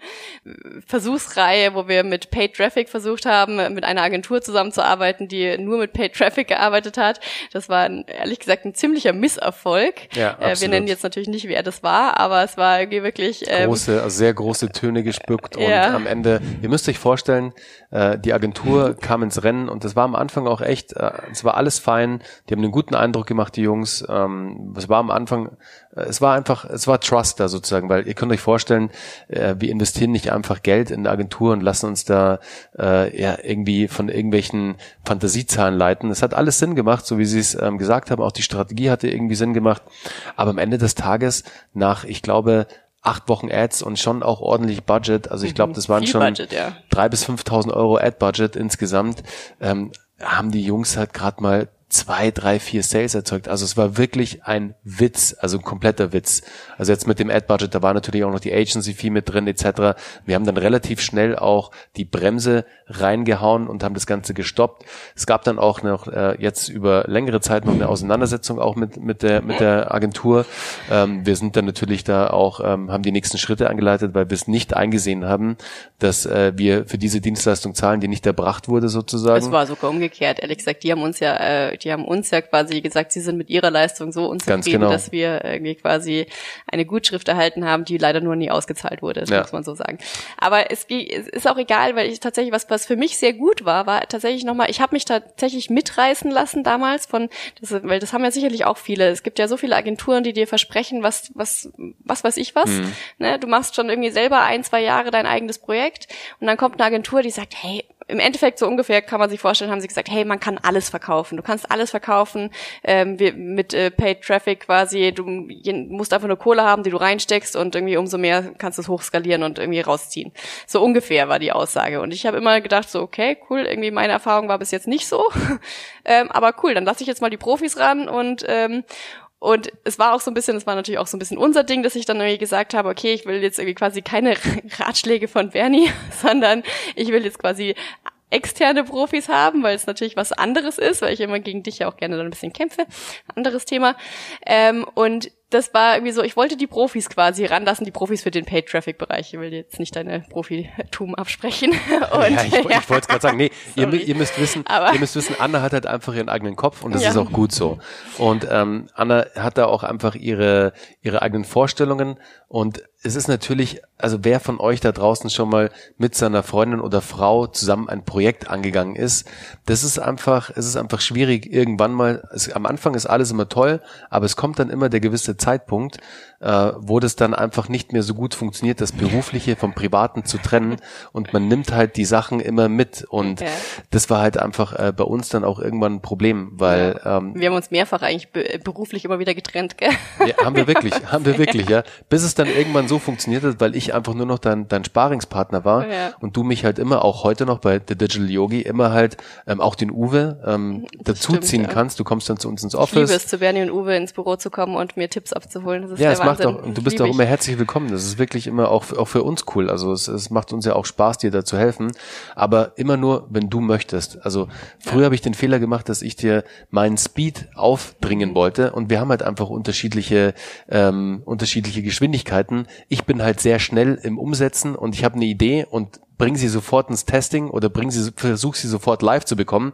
Speaker 2: Versuchsreihe, wo wir mit Paid Traffic versucht haben, mit einer Agentur zusammenzuarbeiten, die nur mit Paid Traffic gearbeitet hat. Das war ein, ehrlich gesagt ein ziemlicher Misserfolg. Ja. Äh, wir nennen jetzt natürlich nicht, wer das war, aber es war irgendwie wirklich
Speaker 1: ähm, große, also sehr große Töne gespückt und ja. am Ende, ihr müsst euch vorstellen, äh, die Agentur kam ins Rennen und das war am Anfang auch echt, äh, es war alles fein, die haben einen guten Eindruck gemacht, die Jungs. Ähm, es war am Anfang es war einfach, es war Trust da sozusagen, weil ihr könnt euch vorstellen, äh, wir investieren nicht einfach Geld in eine Agentur und lassen uns da äh, ja irgendwie von irgendwelchen Fantasiezahlen leiten. Es hat alles Sinn gemacht, so wie Sie es ähm, gesagt haben. Auch die Strategie hatte irgendwie Sinn gemacht. Aber am Ende des Tages, nach, ich glaube, acht Wochen Ads und schon auch ordentlich Budget. Also ich glaube, mhm. das waren schon Budget, ja. drei bis 5.000 Euro Ad-Budget insgesamt. Ähm, haben die Jungs halt gerade mal zwei, drei, vier Sales erzeugt. Also es war wirklich ein Witz, also ein kompletter Witz. Also jetzt mit dem Ad-Budget, da war natürlich auch noch die Agency-Fee mit drin etc. Wir haben dann relativ schnell auch die Bremse reingehauen und haben das Ganze gestoppt. Es gab dann auch noch äh, jetzt über längere Zeit noch eine Auseinandersetzung auch mit, mit, der, mit der Agentur. Ähm, wir sind dann natürlich da auch, ähm, haben die nächsten Schritte angeleitet, weil wir es nicht eingesehen haben, dass äh, wir für diese Dienstleistung zahlen, die nicht erbracht wurde sozusagen.
Speaker 2: Es war sogar umgekehrt, ehrlich gesagt. Die haben uns ja äh, die haben uns ja quasi gesagt, sie sind mit ihrer Leistung so unzufrieden, genau. dass wir irgendwie quasi eine Gutschrift erhalten haben, die leider nur nie ausgezahlt wurde, das ja. muss man so sagen. Aber es, es ist auch egal, weil ich tatsächlich, was, was für mich sehr gut war, war tatsächlich nochmal, ich habe mich tatsächlich mitreißen lassen damals von, das, weil das haben ja sicherlich auch viele. Es gibt ja so viele Agenturen, die dir versprechen, was, was, was weiß ich was. Mhm. Ne? Du machst schon irgendwie selber ein, zwei Jahre dein eigenes Projekt und dann kommt eine Agentur, die sagt, hey, im Endeffekt so ungefähr kann man sich vorstellen, haben sie gesagt, hey, man kann alles verkaufen. Du kannst alles verkaufen ähm, mit äh, Paid Traffic quasi. Du musst einfach nur Kohle haben, die du reinsteckst und irgendwie umso mehr kannst du es hochskalieren und irgendwie rausziehen. So ungefähr war die Aussage. Und ich habe immer gedacht, so okay, cool, irgendwie meine Erfahrung war bis jetzt nicht so. ähm, aber cool, dann lasse ich jetzt mal die Profis ran und ähm, und es war auch so ein bisschen, es war natürlich auch so ein bisschen unser Ding, dass ich dann irgendwie gesagt habe, okay, ich will jetzt irgendwie quasi keine Ratschläge von Bernie, sondern ich will jetzt quasi externe Profis haben, weil es natürlich was anderes ist, weil ich immer gegen dich ja auch gerne dann ein bisschen kämpfe. Anderes Thema. Ähm, und das war irgendwie so, ich wollte die Profis quasi ranlassen, die Profis für den Paid-Traffic-Bereich. Ich will jetzt nicht deine Profitum absprechen.
Speaker 1: Und, ja, ich, ja. ich wollte gerade sagen, nee, ihr, ihr, müsst wissen, Aber, ihr müsst wissen, Anna hat halt einfach ihren eigenen Kopf und das ja. ist auch gut so. Und ähm, Anna hat da auch einfach ihre, ihre eigenen Vorstellungen und es ist natürlich, also wer von euch da draußen schon mal mit seiner Freundin oder Frau zusammen ein Projekt angegangen ist, das ist einfach, es ist einfach schwierig irgendwann mal, es, am Anfang ist alles immer toll, aber es kommt dann immer der gewisse Zeitpunkt, äh, wo das dann einfach nicht mehr so gut funktioniert, das Berufliche vom Privaten zu trennen und man nimmt halt die Sachen immer mit und okay. das war halt einfach äh, bei uns dann auch irgendwann ein Problem, weil
Speaker 2: ähm, wir haben uns mehrfach eigentlich be beruflich immer wieder getrennt, gell?
Speaker 1: Ja, haben wir wirklich, haben wir wirklich, ja, bis es dann irgendwann so funktioniert hat, weil ich einfach nur noch dein, dein Sparingspartner war ja. und du mich halt immer, auch heute noch bei The Digital Yogi, immer halt ähm, auch den Uwe ähm, dazuziehen ja. kannst. Du kommst dann zu uns ins Office. Ich
Speaker 2: liebe es, zu Bernie und Uwe ins Büro zu kommen und mir Tipps abzuholen.
Speaker 1: Das ist ja, es auch, und du bist auch immer herzlich willkommen. Das ist wirklich immer auch, auch für uns cool. Also es, es macht uns ja auch Spaß, dir da zu helfen. Aber immer nur, wenn du möchtest. Also früher ja. habe ich den Fehler gemacht, dass ich dir meinen Speed aufbringen wollte und wir haben halt einfach unterschiedliche, ähm, unterschiedliche Geschwindigkeiten. Ich bin halt sehr schnell im Umsetzen und ich habe eine Idee und bring sie sofort ins Testing oder bring sie, versuch sie sofort live zu bekommen.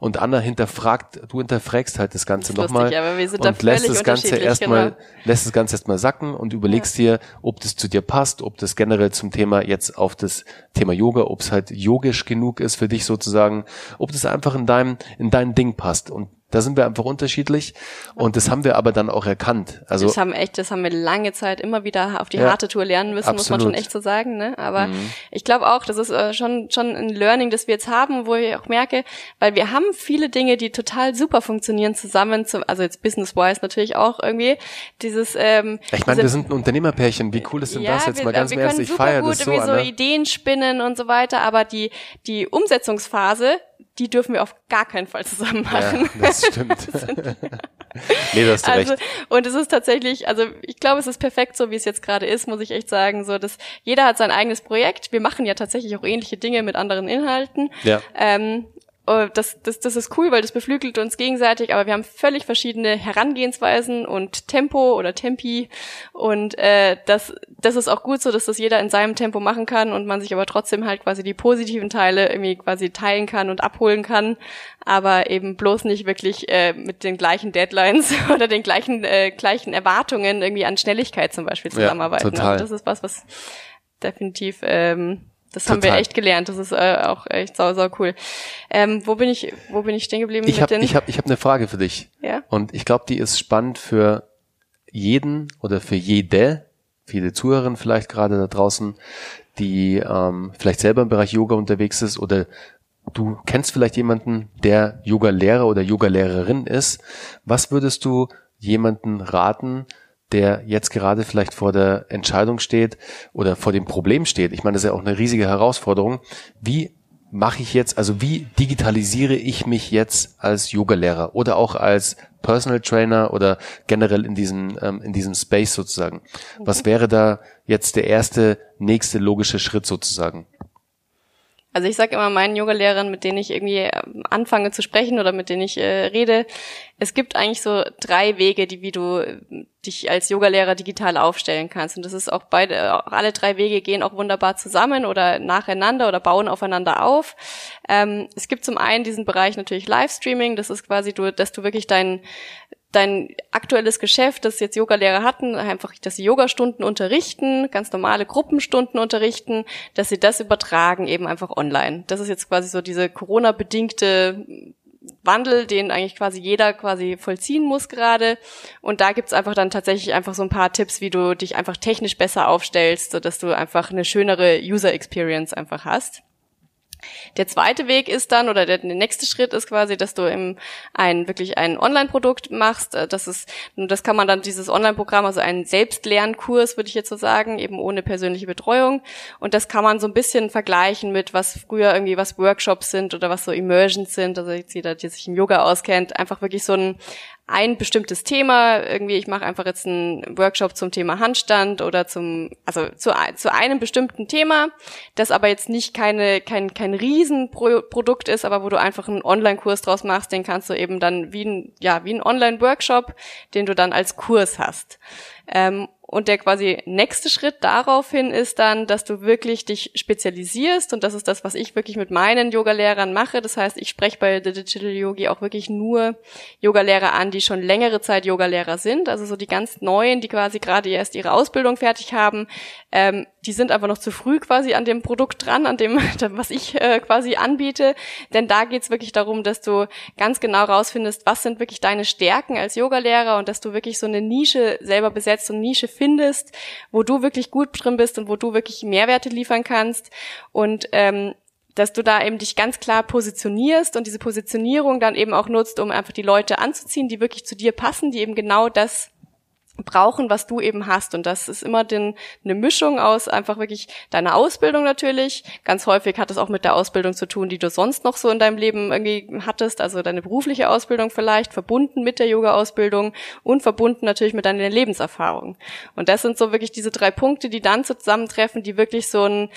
Speaker 1: Und Anna hinterfragt, du hinterfragst halt das Ganze nochmal und lässt das Ganze erstmal, genau. lässt das Ganze erstmal sacken und überlegst ja. dir, ob das zu dir passt, ob das generell zum Thema jetzt auf das Thema Yoga, ob es halt yogisch genug ist für dich sozusagen, ob das einfach in deinem, in dein Ding passt. Und Da sind wir einfach unterschiedlich und das haben wir aber dann auch erkannt. Also
Speaker 2: das haben echt, das haben wir lange Zeit immer wieder auf die ja, harte Tour lernen müssen, absolut. muss man schon echt so sagen. Ne? Aber mhm. ich glaube auch, das ist äh, schon schon ein Learning, das wir jetzt haben, wo ich auch merke, weil wir haben viele Dinge, die total super funktionieren zusammen. Zum, also jetzt business-wise natürlich auch irgendwie dieses. Ähm,
Speaker 1: ich meine, wir sind ein Unternehmerpärchen. Wie cool ist denn ja, das jetzt wir, mal ganz im Ernst? Ich feiere das so.
Speaker 2: Wir so Ideen spinnen und so weiter, aber die die Umsetzungsphase die dürfen wir auf gar keinen Fall zusammen machen.
Speaker 1: Ja, das stimmt. nee, das hast du
Speaker 2: also,
Speaker 1: recht.
Speaker 2: Und es ist tatsächlich, also ich glaube, es ist perfekt so, wie es jetzt gerade ist, muss ich echt sagen, so dass jeder hat sein eigenes Projekt. Wir machen ja tatsächlich auch ähnliche Dinge mit anderen Inhalten.
Speaker 1: Ja.
Speaker 2: Ähm, das, das, das ist cool, weil das beflügelt uns gegenseitig, aber wir haben völlig verschiedene Herangehensweisen und Tempo oder Tempi und äh, das, das ist auch gut so, dass das jeder in seinem Tempo machen kann und man sich aber trotzdem halt quasi die positiven Teile irgendwie quasi teilen kann und abholen kann, aber eben bloß nicht wirklich äh, mit den gleichen Deadlines oder den gleichen, äh, gleichen Erwartungen irgendwie an Schnelligkeit zum Beispiel zusammenarbeiten. Ja,
Speaker 1: total.
Speaker 2: Also das ist was, was definitiv ähm, das Total. haben wir echt gelernt. Das ist äh, auch echt sau, sau cool. Ähm, wo bin ich, wo bin ich stehen geblieben?
Speaker 1: Ich habe ich hab, ich hab eine Frage für dich.
Speaker 2: Ja?
Speaker 1: Und ich glaube, die ist spannend für jeden oder für jede, viele Zuhörerinnen vielleicht gerade da draußen, die ähm, vielleicht selber im Bereich Yoga unterwegs ist oder du kennst vielleicht jemanden, der Yoga-Lehrer oder Yoga-Lehrerin ist. Was würdest du jemanden raten, der jetzt gerade vielleicht vor der Entscheidung steht oder vor dem Problem steht. Ich meine, das ist ja auch eine riesige Herausforderung. Wie mache ich jetzt, also wie digitalisiere ich mich jetzt als Yogalehrer oder auch als Personal Trainer oder generell in diesem, ähm, in diesem Space sozusagen? Was wäre da jetzt der erste, nächste logische Schritt sozusagen?
Speaker 2: Also ich sage immer meinen Yogalehrern, mit denen ich irgendwie ähm, anfange zu sprechen oder mit denen ich äh, rede, es gibt eigentlich so drei Wege, die wie du äh, dich als Yogalehrer digital aufstellen kannst. Und das ist auch beide, auch alle drei Wege gehen auch wunderbar zusammen oder nacheinander oder bauen aufeinander auf. Ähm, es gibt zum einen diesen Bereich natürlich Livestreaming. Das ist quasi du, dass du wirklich dein dein aktuelles Geschäft, das jetzt Yogalehrer hatten, einfach, dass sie Yogastunden unterrichten, ganz normale Gruppenstunden unterrichten, dass sie das übertragen eben einfach online. Das ist jetzt quasi so diese Corona-bedingte Wandel, den eigentlich quasi jeder quasi vollziehen muss gerade. Und da gibt's einfach dann tatsächlich einfach so ein paar Tipps, wie du dich einfach technisch besser aufstellst, so dass du einfach eine schönere User Experience einfach hast. Der zweite Weg ist dann, oder der, der nächste Schritt ist quasi, dass du im, ein, wirklich ein Online-Produkt machst. Äh, das ist, das kann man dann dieses Online-Programm, also einen Selbstlernkurs, würde ich jetzt so sagen, eben ohne persönliche Betreuung. Und das kann man so ein bisschen vergleichen mit, was früher irgendwie was Workshops sind oder was so Immersions sind. Also jetzt jeder, der sich im Yoga auskennt, einfach wirklich so ein, ein bestimmtes Thema, irgendwie ich mache einfach jetzt einen Workshop zum Thema Handstand oder zum, also zu, zu einem bestimmten Thema, das aber jetzt nicht keine, kein, kein Riesenprodukt ist, aber wo du einfach einen Online-Kurs draus machst, den kannst du eben dann wie ein, ja, wie ein Online-Workshop, den du dann als Kurs hast. Ähm, und der quasi nächste Schritt daraufhin ist dann, dass du wirklich dich spezialisierst. Und das ist das, was ich wirklich mit meinen Yogalehrern mache. Das heißt, ich spreche bei The Digital Yogi auch wirklich nur Yogalehrer an, die schon längere Zeit Yogalehrer sind. Also so die ganz neuen, die quasi gerade erst ihre Ausbildung fertig haben. Ähm, die sind einfach noch zu früh quasi an dem Produkt dran, an dem, was ich äh, quasi anbiete. Denn da geht's wirklich darum, dass du ganz genau rausfindest, was sind wirklich deine Stärken als Yogalehrer und dass du wirklich so eine Nische selber besetzt und Nische findest, wo du wirklich gut drin bist und wo du wirklich Mehrwerte liefern kannst und ähm, dass du da eben dich ganz klar positionierst und diese Positionierung dann eben auch nutzt, um einfach die Leute anzuziehen, die wirklich zu dir passen, die eben genau das brauchen, was du eben hast. Und das ist immer den, eine Mischung aus einfach wirklich deiner Ausbildung natürlich. Ganz häufig hat es auch mit der Ausbildung zu tun, die du sonst noch so in deinem Leben irgendwie hattest. Also deine berufliche Ausbildung vielleicht, verbunden mit der Yoga-Ausbildung und verbunden natürlich mit deiner Lebenserfahrung. Und das sind so wirklich diese drei Punkte, die dann zusammentreffen, die wirklich so ein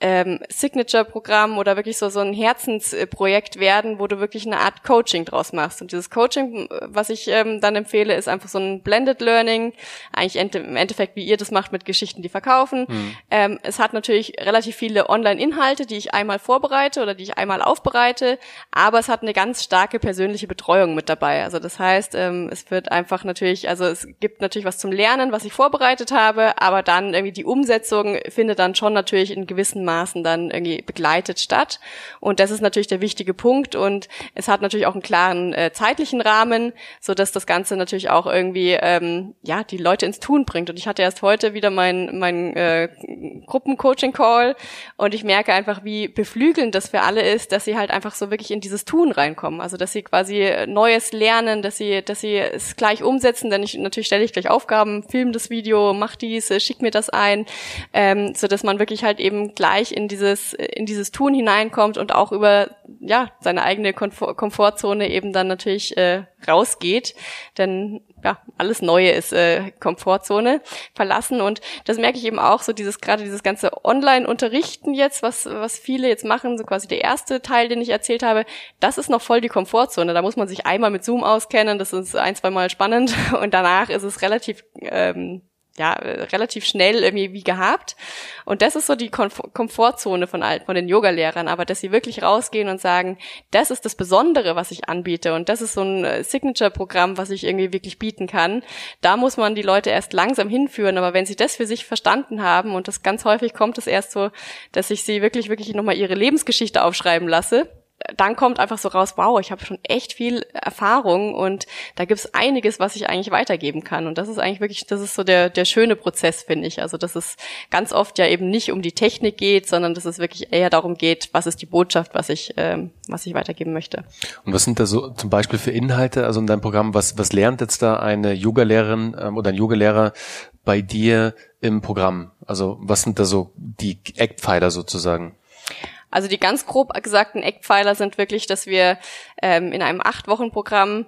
Speaker 2: ähm, Signature-Programm oder wirklich so, so ein Herzensprojekt werden, wo du wirklich eine Art Coaching draus machst. Und dieses Coaching, was ich ähm, dann empfehle, ist einfach so ein Blended Learning, eigentlich im Endeffekt, wie ihr das macht mit Geschichten, die verkaufen. Mhm. Ähm, es hat natürlich relativ viele Online-Inhalte, die ich einmal vorbereite oder die ich einmal aufbereite, aber es hat eine ganz starke persönliche Betreuung mit dabei. Also das heißt, ähm, es wird einfach natürlich, also es gibt natürlich was zum Lernen, was ich vorbereitet habe, aber dann irgendwie die Umsetzung findet dann schon natürlich in gewissen einigermaßen dann irgendwie begleitet statt. Und das ist natürlich der wichtige Punkt und es hat natürlich auch einen klaren äh, zeitlichen Rahmen, so dass das Ganze natürlich auch irgendwie ähm, ja die Leute ins Tun bringt. Und ich hatte erst heute wieder mein mein äh, Gruppencoaching-Call und ich merke einfach, wie beflügelnd das für alle ist, dass sie halt einfach so wirklich in dieses Tun reinkommen. Also dass sie quasi Neues lernen, dass sie dass sie es gleich umsetzen, denn ich natürlich stelle ich gleich Aufgaben, film das Video, mach dies, äh, schick mir das ein, ähm, so dass man wirklich halt eben gleich in dieses in dieses Tun hineinkommt und auch über ja seine eigene Komfort Komfortzone eben dann natürlich äh, rausgeht, denn ja, alles Neue ist äh, Komfortzone verlassen. Und das merke ich eben auch so dieses gerade dieses ganze Online-Unterrichten jetzt, was was viele jetzt machen, so quasi der erste Teil, den ich erzählt habe, das ist noch voll die Komfortzone. Da muss man sich einmal mit Zoom auskennen, das ist ein zwei Mal spannend. Und danach ist es relativ ähm, ja, relativ schnell irgendwie wie gehabt. Und das ist so die Komfortzone von, von den Yoga-Lehrern, aber dass sie wirklich rausgehen und sagen, das ist das Besondere, was ich anbiete und das ist so ein äh, Signature-Programm, was ich irgendwie wirklich bieten kann. Da muss man die Leute erst langsam hinführen, aber wenn sie das für sich verstanden haben und das ganz häufig kommt es erst so, dass ich sie wirklich, wirklich nochmal ihre Lebensgeschichte aufschreiben lasse, dann kommt einfach so raus, wow, ich habe schon echt viel Erfahrung und da gibt's einiges, was ich eigentlich weitergeben kann. Und das ist eigentlich wirklich, das ist so der, der schöne Prozess, finde ich. Also dass es ganz oft ja eben nicht um die Technik geht, sondern dass es wirklich eher darum geht, was ist die Botschaft, was ich, ähm, was ich weitergeben möchte.
Speaker 1: Und was sind da so zum Beispiel für Inhalte, also in deinem Programm, was, was lernt jetzt da eine Yogalehrerin ähm, oder ein Yogalehrer bei dir im Programm? Also was sind da so die Eckpfeiler sozusagen?
Speaker 2: Also die ganz grob gesagten Eckpfeiler sind wirklich, dass wir ähm, in einem acht Wochen Programm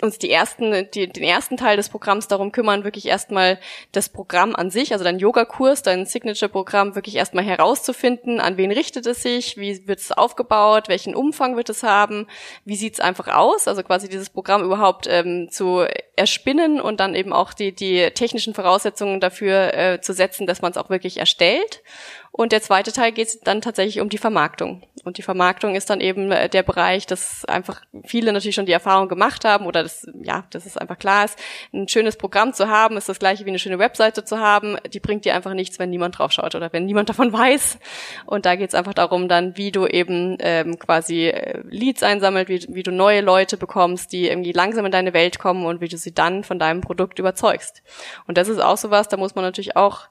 Speaker 2: uns die ersten, die, den ersten Teil des Programms darum kümmern, wirklich erstmal das Programm an sich, also dein Yoga-Kurs, dein Signature-Programm wirklich erstmal herauszufinden, an wen richtet es sich, wie wird es aufgebaut, welchen Umfang wird es haben, wie sieht es einfach aus, also quasi dieses Programm überhaupt ähm, zu erspinnen und dann eben auch die, die technischen Voraussetzungen dafür äh, zu setzen, dass man es auch wirklich erstellt. Und der zweite Teil geht dann tatsächlich um die Vermarktung. Und die Vermarktung ist dann eben äh, der Bereich, dass einfach viele natürlich schon die Erfahrung gemacht haben oder das, ja, dass es einfach klar ist, ein schönes Programm zu haben, ist das gleiche wie eine schöne Webseite zu haben. Die bringt dir einfach nichts, wenn niemand draufschaut oder wenn niemand davon weiß. Und da geht es einfach darum dann, wie du eben ähm, quasi äh, Leads einsammelt, wie, wie du neue Leute bekommst, die irgendwie langsam in deine Welt kommen und wie du sie dann von deinem Produkt überzeugst. Und das ist auch sowas, da muss man natürlich auch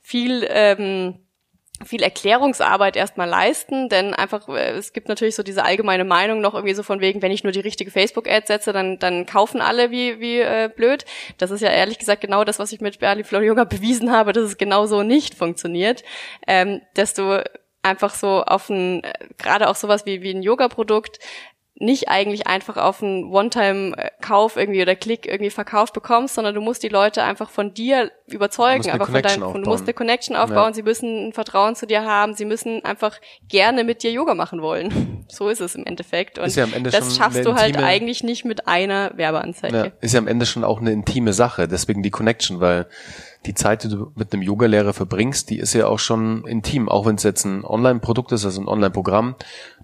Speaker 2: viel ähm, viel Erklärungsarbeit erstmal leisten, denn einfach, äh, es gibt natürlich so diese allgemeine Meinung noch irgendwie so von wegen, wenn ich nur die richtige Facebook-Ad setze, dann, dann kaufen alle wie, wie äh, blöd. Das ist ja ehrlich gesagt genau das, was ich mit Berli Flow Yoga bewiesen habe, dass es genau so nicht funktioniert. Ähm, du einfach so auf ein, äh, gerade auch sowas wie, wie ein Yoga-Produkt, nicht eigentlich einfach auf einen One-Time-Kauf irgendwie oder Klick irgendwie verkauft bekommst, sondern du musst die Leute einfach von dir überzeugen, einfach von deinem, du musst eine Connection aufbauen, ja. sie müssen ein Vertrauen zu dir haben, sie müssen einfach gerne mit dir Yoga machen wollen. So ist es im Endeffekt. Und ja das schaffst du halt eigentlich nicht mit einer Werbeanzeige. Ja,
Speaker 1: ist ja am Ende schon auch eine intime Sache, deswegen die Connection, weil die Zeit, die du mit einem Yogalehrer verbringst, die ist ja auch schon intim, auch wenn es jetzt ein Online-Produkt ist, also ein Online-Programm,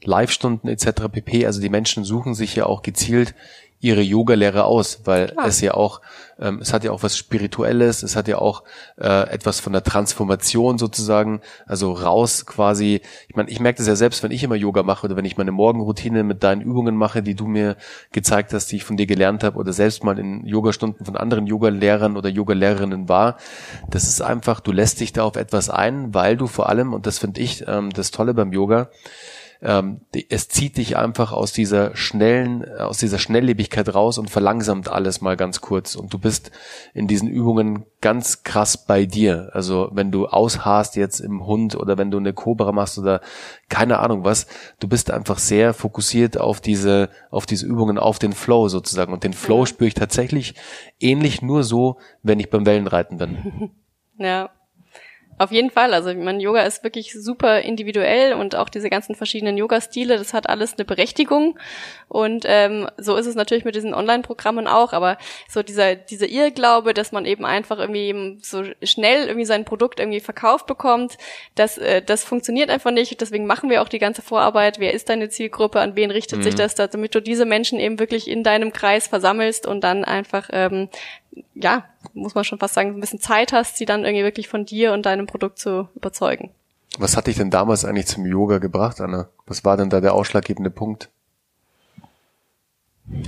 Speaker 1: Live-Stunden etc. pp. Also die Menschen suchen sich ja auch gezielt ihre Yoga-Lehre aus, weil Klar. es ja auch, ähm, es hat ja auch was Spirituelles, es hat ja auch äh, etwas von der Transformation sozusagen, also raus quasi. Ich meine, ich merke das ja selbst, wenn ich immer Yoga mache oder wenn ich meine Morgenroutine mit deinen Übungen mache, die du mir gezeigt hast, die ich von dir gelernt habe oder selbst mal in Yogastunden von anderen Yoga-Lehrern oder Yoga-Lehrerinnen war. Das ist einfach, du lässt dich da auf etwas ein, weil du vor allem, und das finde ich ähm, das Tolle beim Yoga, ähm, es zieht dich einfach aus dieser schnellen, aus dieser Schnelllebigkeit raus und verlangsamt alles mal ganz kurz. Und du bist in diesen Übungen ganz krass bei dir. Also wenn du ausharst jetzt im Hund oder wenn du eine Cobra machst oder keine Ahnung was, du bist einfach sehr fokussiert auf diese, auf diese Übungen, auf den Flow sozusagen. Und den Flow spüre ich tatsächlich ähnlich nur so, wenn ich beim Wellenreiten bin.
Speaker 2: Ja, auf jeden Fall. Also mein Yoga ist wirklich super individuell und auch diese ganzen verschiedenen Yoga-Stile, das hat alles eine Berechtigung. Und ähm, so ist es natürlich mit diesen Online-Programmen auch. Aber so dieser dieser Irrglaube, dass man eben einfach irgendwie so schnell irgendwie sein Produkt irgendwie verkauft bekommt, das äh, das funktioniert einfach nicht. Deswegen machen wir auch die ganze Vorarbeit. Wer ist deine Zielgruppe? An wen richtet mhm. sich das? Damit du diese Menschen eben wirklich in deinem Kreis versammelst und dann einfach ähm, ja, muss man schon fast sagen, ein bisschen Zeit hast, sie dann irgendwie wirklich von dir und deinem Produkt zu überzeugen.
Speaker 1: Was hat dich denn damals eigentlich zum Yoga gebracht, Anna? Was war denn da der ausschlaggebende Punkt?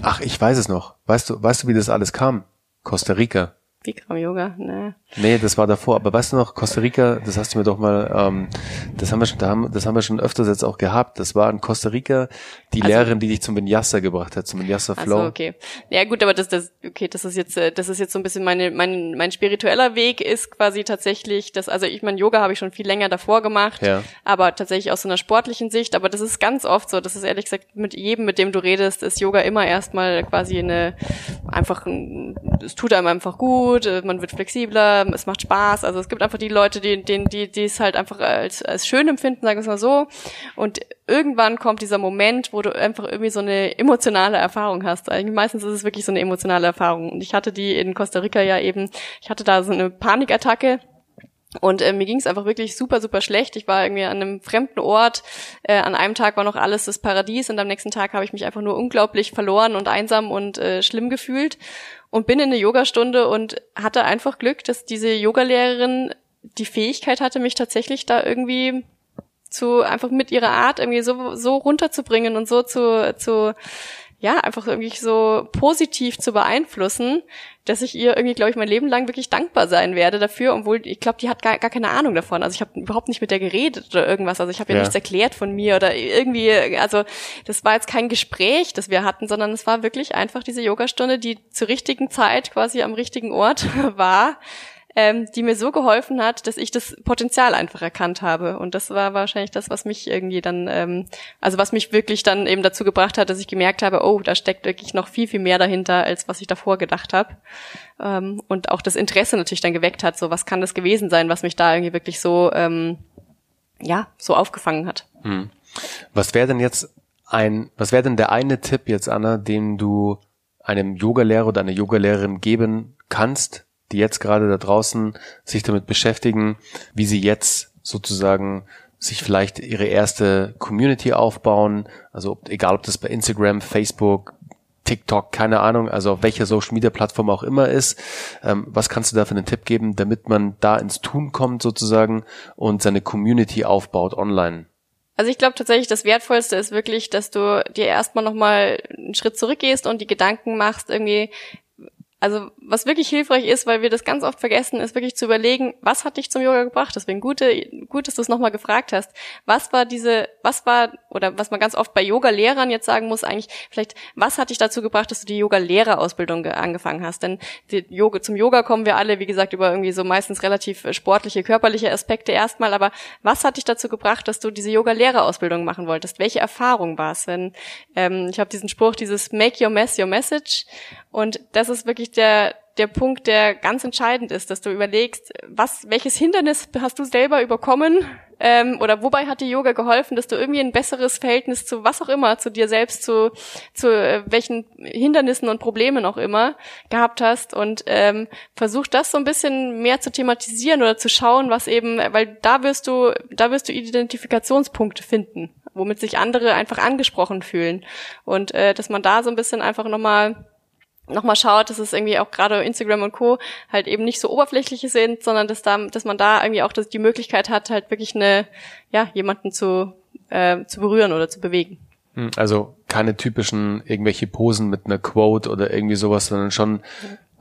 Speaker 1: Ach, ich weiß es noch. Weißt du, weißt du, wie das alles kam? Costa Rica.
Speaker 2: Bikram Yoga, ne.
Speaker 1: Nee, das war davor. Aber weißt du noch, Costa Rica, das hast du mir doch mal, ähm, das haben wir schon, das haben wir schon öfters jetzt auch gehabt. Das war in Costa Rica die also, Lehrerin, die dich zum Vinyasa gebracht hat, zum Vinyasa Flow.
Speaker 2: Also okay. Ja gut, aber das, das, okay, das ist jetzt, äh, das ist jetzt so ein bisschen meine, mein, mein spiritueller Weg ist quasi tatsächlich, das, also ich mein Yoga habe ich schon viel länger davor gemacht, ja. aber tatsächlich aus so einer sportlichen Sicht. Aber das ist ganz oft so. Das ist ehrlich gesagt mit jedem, mit dem du redest, ist Yoga immer erstmal quasi eine einfach, es tut einem einfach gut, äh, man wird flexibler, es macht Spaß. Also es gibt einfach die Leute, die, die, die, die es halt einfach als, als schön empfinden, sagen wir es mal so. Und irgendwann kommt dieser Moment, wo du einfach irgendwie so eine emotionale Erfahrung hast. Eigentlich meistens ist es wirklich so eine emotionale Erfahrung. Und ich hatte die in Costa Rica ja eben, ich hatte da so eine Panikattacke. Und äh, mir ging es einfach wirklich super, super schlecht. Ich war irgendwie an einem fremden Ort. Äh, an einem Tag war noch alles das Paradies und am nächsten Tag habe ich mich einfach nur unglaublich verloren und einsam und äh, schlimm gefühlt. Und bin in eine Yogastunde und hatte einfach Glück, dass diese Yogalehrerin die Fähigkeit hatte, mich tatsächlich da irgendwie zu einfach mit ihrer Art irgendwie so so runterzubringen und so zu zu ja einfach irgendwie so positiv zu beeinflussen, dass ich ihr irgendwie glaube ich mein Leben lang wirklich dankbar sein werde dafür, obwohl ich glaube, die hat gar, gar keine Ahnung davon. Also ich habe überhaupt nicht mit der geredet oder irgendwas. Also ich habe ihr ja. nichts erklärt von mir oder irgendwie also das war jetzt kein Gespräch, das wir hatten, sondern es war wirklich einfach diese Yogastunde, die zur richtigen Zeit quasi am richtigen Ort war ähm, die mir so geholfen hat, dass ich das Potenzial einfach erkannt habe. Und das war wahrscheinlich das, was mich irgendwie dann, ähm, also was mich wirklich dann eben dazu gebracht hat, dass ich gemerkt habe, oh, da steckt wirklich noch viel, viel mehr dahinter, als was ich davor gedacht habe. Ähm, und auch das Interesse natürlich dann geweckt hat, so was kann das gewesen sein, was mich da irgendwie wirklich so, ähm, ja, so aufgefangen hat. Hm.
Speaker 1: Was wäre denn jetzt ein, was wäre denn der eine Tipp jetzt, Anna, den du einem Yogalehrer oder einer Yogalehrerin geben kannst, die jetzt gerade da draußen sich damit beschäftigen, wie sie jetzt sozusagen sich vielleicht ihre erste Community aufbauen, also egal ob das bei Instagram, Facebook, TikTok, keine Ahnung, also auf welcher Social Media Plattform auch immer ist. Ähm, was kannst du da für einen Tipp geben, damit man da ins Tun kommt sozusagen und seine Community aufbaut online?
Speaker 2: Also ich glaube tatsächlich, das Wertvollste ist wirklich, dass du dir erstmal nochmal einen Schritt zurückgehst und die Gedanken machst, irgendwie, also was wirklich hilfreich ist, weil wir das ganz oft vergessen, ist wirklich zu überlegen, was hat dich zum Yoga gebracht? Deswegen gute, gut, dass du es nochmal gefragt hast. Was war diese, was war, oder was man ganz oft bei Yoga-Lehrern jetzt sagen muss, eigentlich, vielleicht, was hat dich dazu gebracht, dass du die Yoga-Lehrerausbildung angefangen hast? Denn die Yoga, zum Yoga kommen wir alle, wie gesagt, über irgendwie so meistens relativ sportliche, körperliche Aspekte erstmal, aber was hat dich dazu gebracht, dass du diese Yoga-Lehrerausbildung machen wolltest? Welche Erfahrung war es? Wenn, ähm, ich habe diesen Spruch, dieses Make your mess your message und das ist wirklich der, der Punkt, der ganz entscheidend ist, dass du überlegst, was, welches Hindernis hast du selber überkommen? Ähm, oder wobei hat dir Yoga geholfen, dass du irgendwie ein besseres Verhältnis zu was auch immer, zu dir selbst, zu, zu äh, welchen Hindernissen und Problemen auch immer gehabt hast? Und ähm, versuch das so ein bisschen mehr zu thematisieren oder zu schauen, was eben, weil da wirst du, da wirst du Identifikationspunkte finden, womit sich andere einfach angesprochen fühlen. Und äh, dass man da so ein bisschen einfach nochmal nochmal schaut, dass es irgendwie auch gerade Instagram und Co. halt eben nicht so oberflächliche sind, sondern dass da, dass man da irgendwie auch die Möglichkeit hat, halt wirklich eine, ja, jemanden zu, äh, zu berühren oder zu bewegen.
Speaker 1: Hm, also keine typischen irgendwelche Posen mit einer Quote oder irgendwie sowas, sondern schon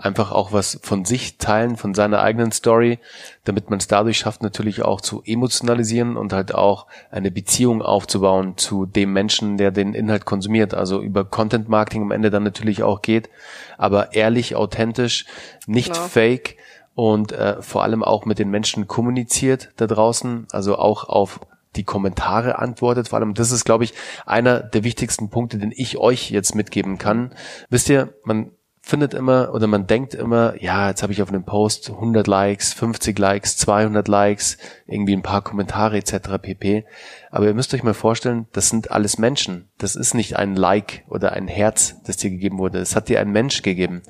Speaker 1: einfach auch was von sich teilen, von seiner eigenen Story, damit man es dadurch schafft, natürlich auch zu emotionalisieren und halt auch eine Beziehung aufzubauen zu dem Menschen, der den Inhalt konsumiert. Also über Content Marketing am Ende dann natürlich auch geht, aber ehrlich, authentisch, nicht genau. fake und äh, vor allem auch mit den Menschen kommuniziert da draußen, also auch auf die Kommentare antwortet. Vor allem, das ist, glaube ich, einer der wichtigsten Punkte, den ich euch jetzt mitgeben kann. Wisst ihr, man findet immer oder man denkt immer, ja, jetzt habe ich auf einem Post 100 Likes, 50 Likes, 200 Likes, irgendwie ein paar Kommentare etc. pp. Aber ihr müsst euch mal vorstellen, das sind alles Menschen. Das ist nicht ein Like oder ein Herz, das dir gegeben wurde. Es hat dir ein Mensch gegeben.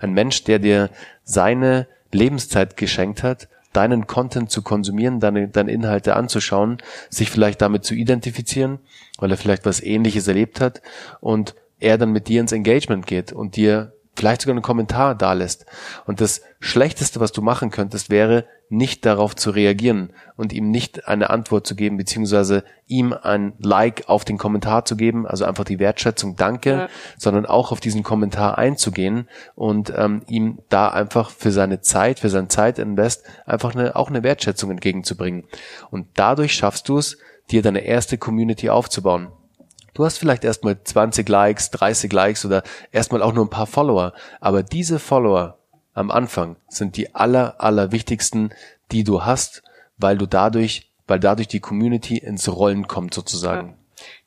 Speaker 1: Ein Mensch, der dir seine Lebenszeit geschenkt hat, deinen Content zu konsumieren, deine, deine Inhalte anzuschauen, sich vielleicht damit zu identifizieren, weil er vielleicht was ähnliches erlebt hat und er dann mit dir ins Engagement geht und dir vielleicht sogar einen Kommentar da lässt. Und das Schlechteste, was du machen könntest, wäre, nicht darauf zu reagieren und ihm nicht eine Antwort zu geben, beziehungsweise ihm ein Like auf den Kommentar zu geben, also einfach die Wertschätzung, danke, ja. sondern auch auf diesen Kommentar einzugehen und ähm, ihm da einfach für seine Zeit, für sein Zeitinvest einfach eine, auch eine Wertschätzung entgegenzubringen. Und dadurch schaffst du es, dir deine erste Community aufzubauen. Du hast vielleicht erstmal 20 Likes, 30 Likes oder erstmal auch nur ein paar Follower, aber diese Follower am Anfang sind die aller, aller wichtigsten, die du hast, weil du dadurch, weil dadurch die Community ins Rollen kommt sozusagen.
Speaker 2: Ja.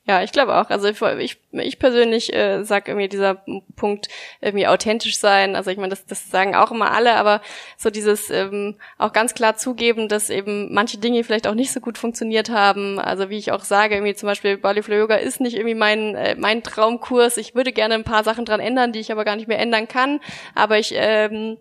Speaker 2: Ja, ich glaube auch. Also ich, ich persönlich äh, sag irgendwie dieser Punkt irgendwie authentisch sein. Also ich meine, das, das sagen auch immer alle, aber so dieses ähm, auch ganz klar zugeben, dass eben manche Dinge vielleicht auch nicht so gut funktioniert haben. Also wie ich auch sage, irgendwie zum Beispiel Bali Flow Yoga ist nicht irgendwie mein äh, mein Traumkurs. Ich würde gerne ein paar Sachen dran ändern, die ich aber gar nicht mehr ändern kann. Aber ich ähm,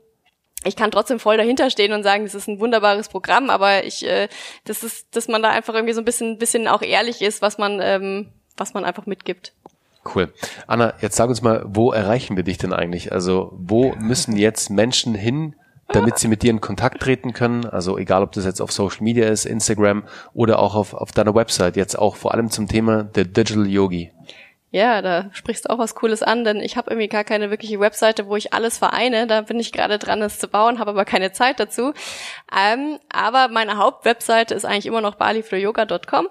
Speaker 2: ich kann trotzdem voll dahinter stehen und sagen, das ist ein wunderbares Programm, aber ich, äh, das ist, dass man da einfach irgendwie so ein bisschen, bisschen auch ehrlich ist, was man, ähm, was man einfach mitgibt.
Speaker 1: Cool. Anna, jetzt sag uns mal, wo erreichen wir dich denn eigentlich? Also, wo müssen jetzt Menschen hin, damit sie mit dir in Kontakt treten können? Also, egal, ob das jetzt auf Social Media ist, Instagram oder auch auf, auf deiner Website, jetzt auch vor allem zum Thema der Digital Yogi.
Speaker 2: Ja, da sprichst du auch was Cooles an, denn ich habe irgendwie gar keine wirkliche Webseite, wo ich alles vereine. Da bin ich gerade dran, es zu bauen, habe aber keine Zeit dazu. Ähm, aber meine Hauptwebseite ist eigentlich immer noch baliflowyoga.com.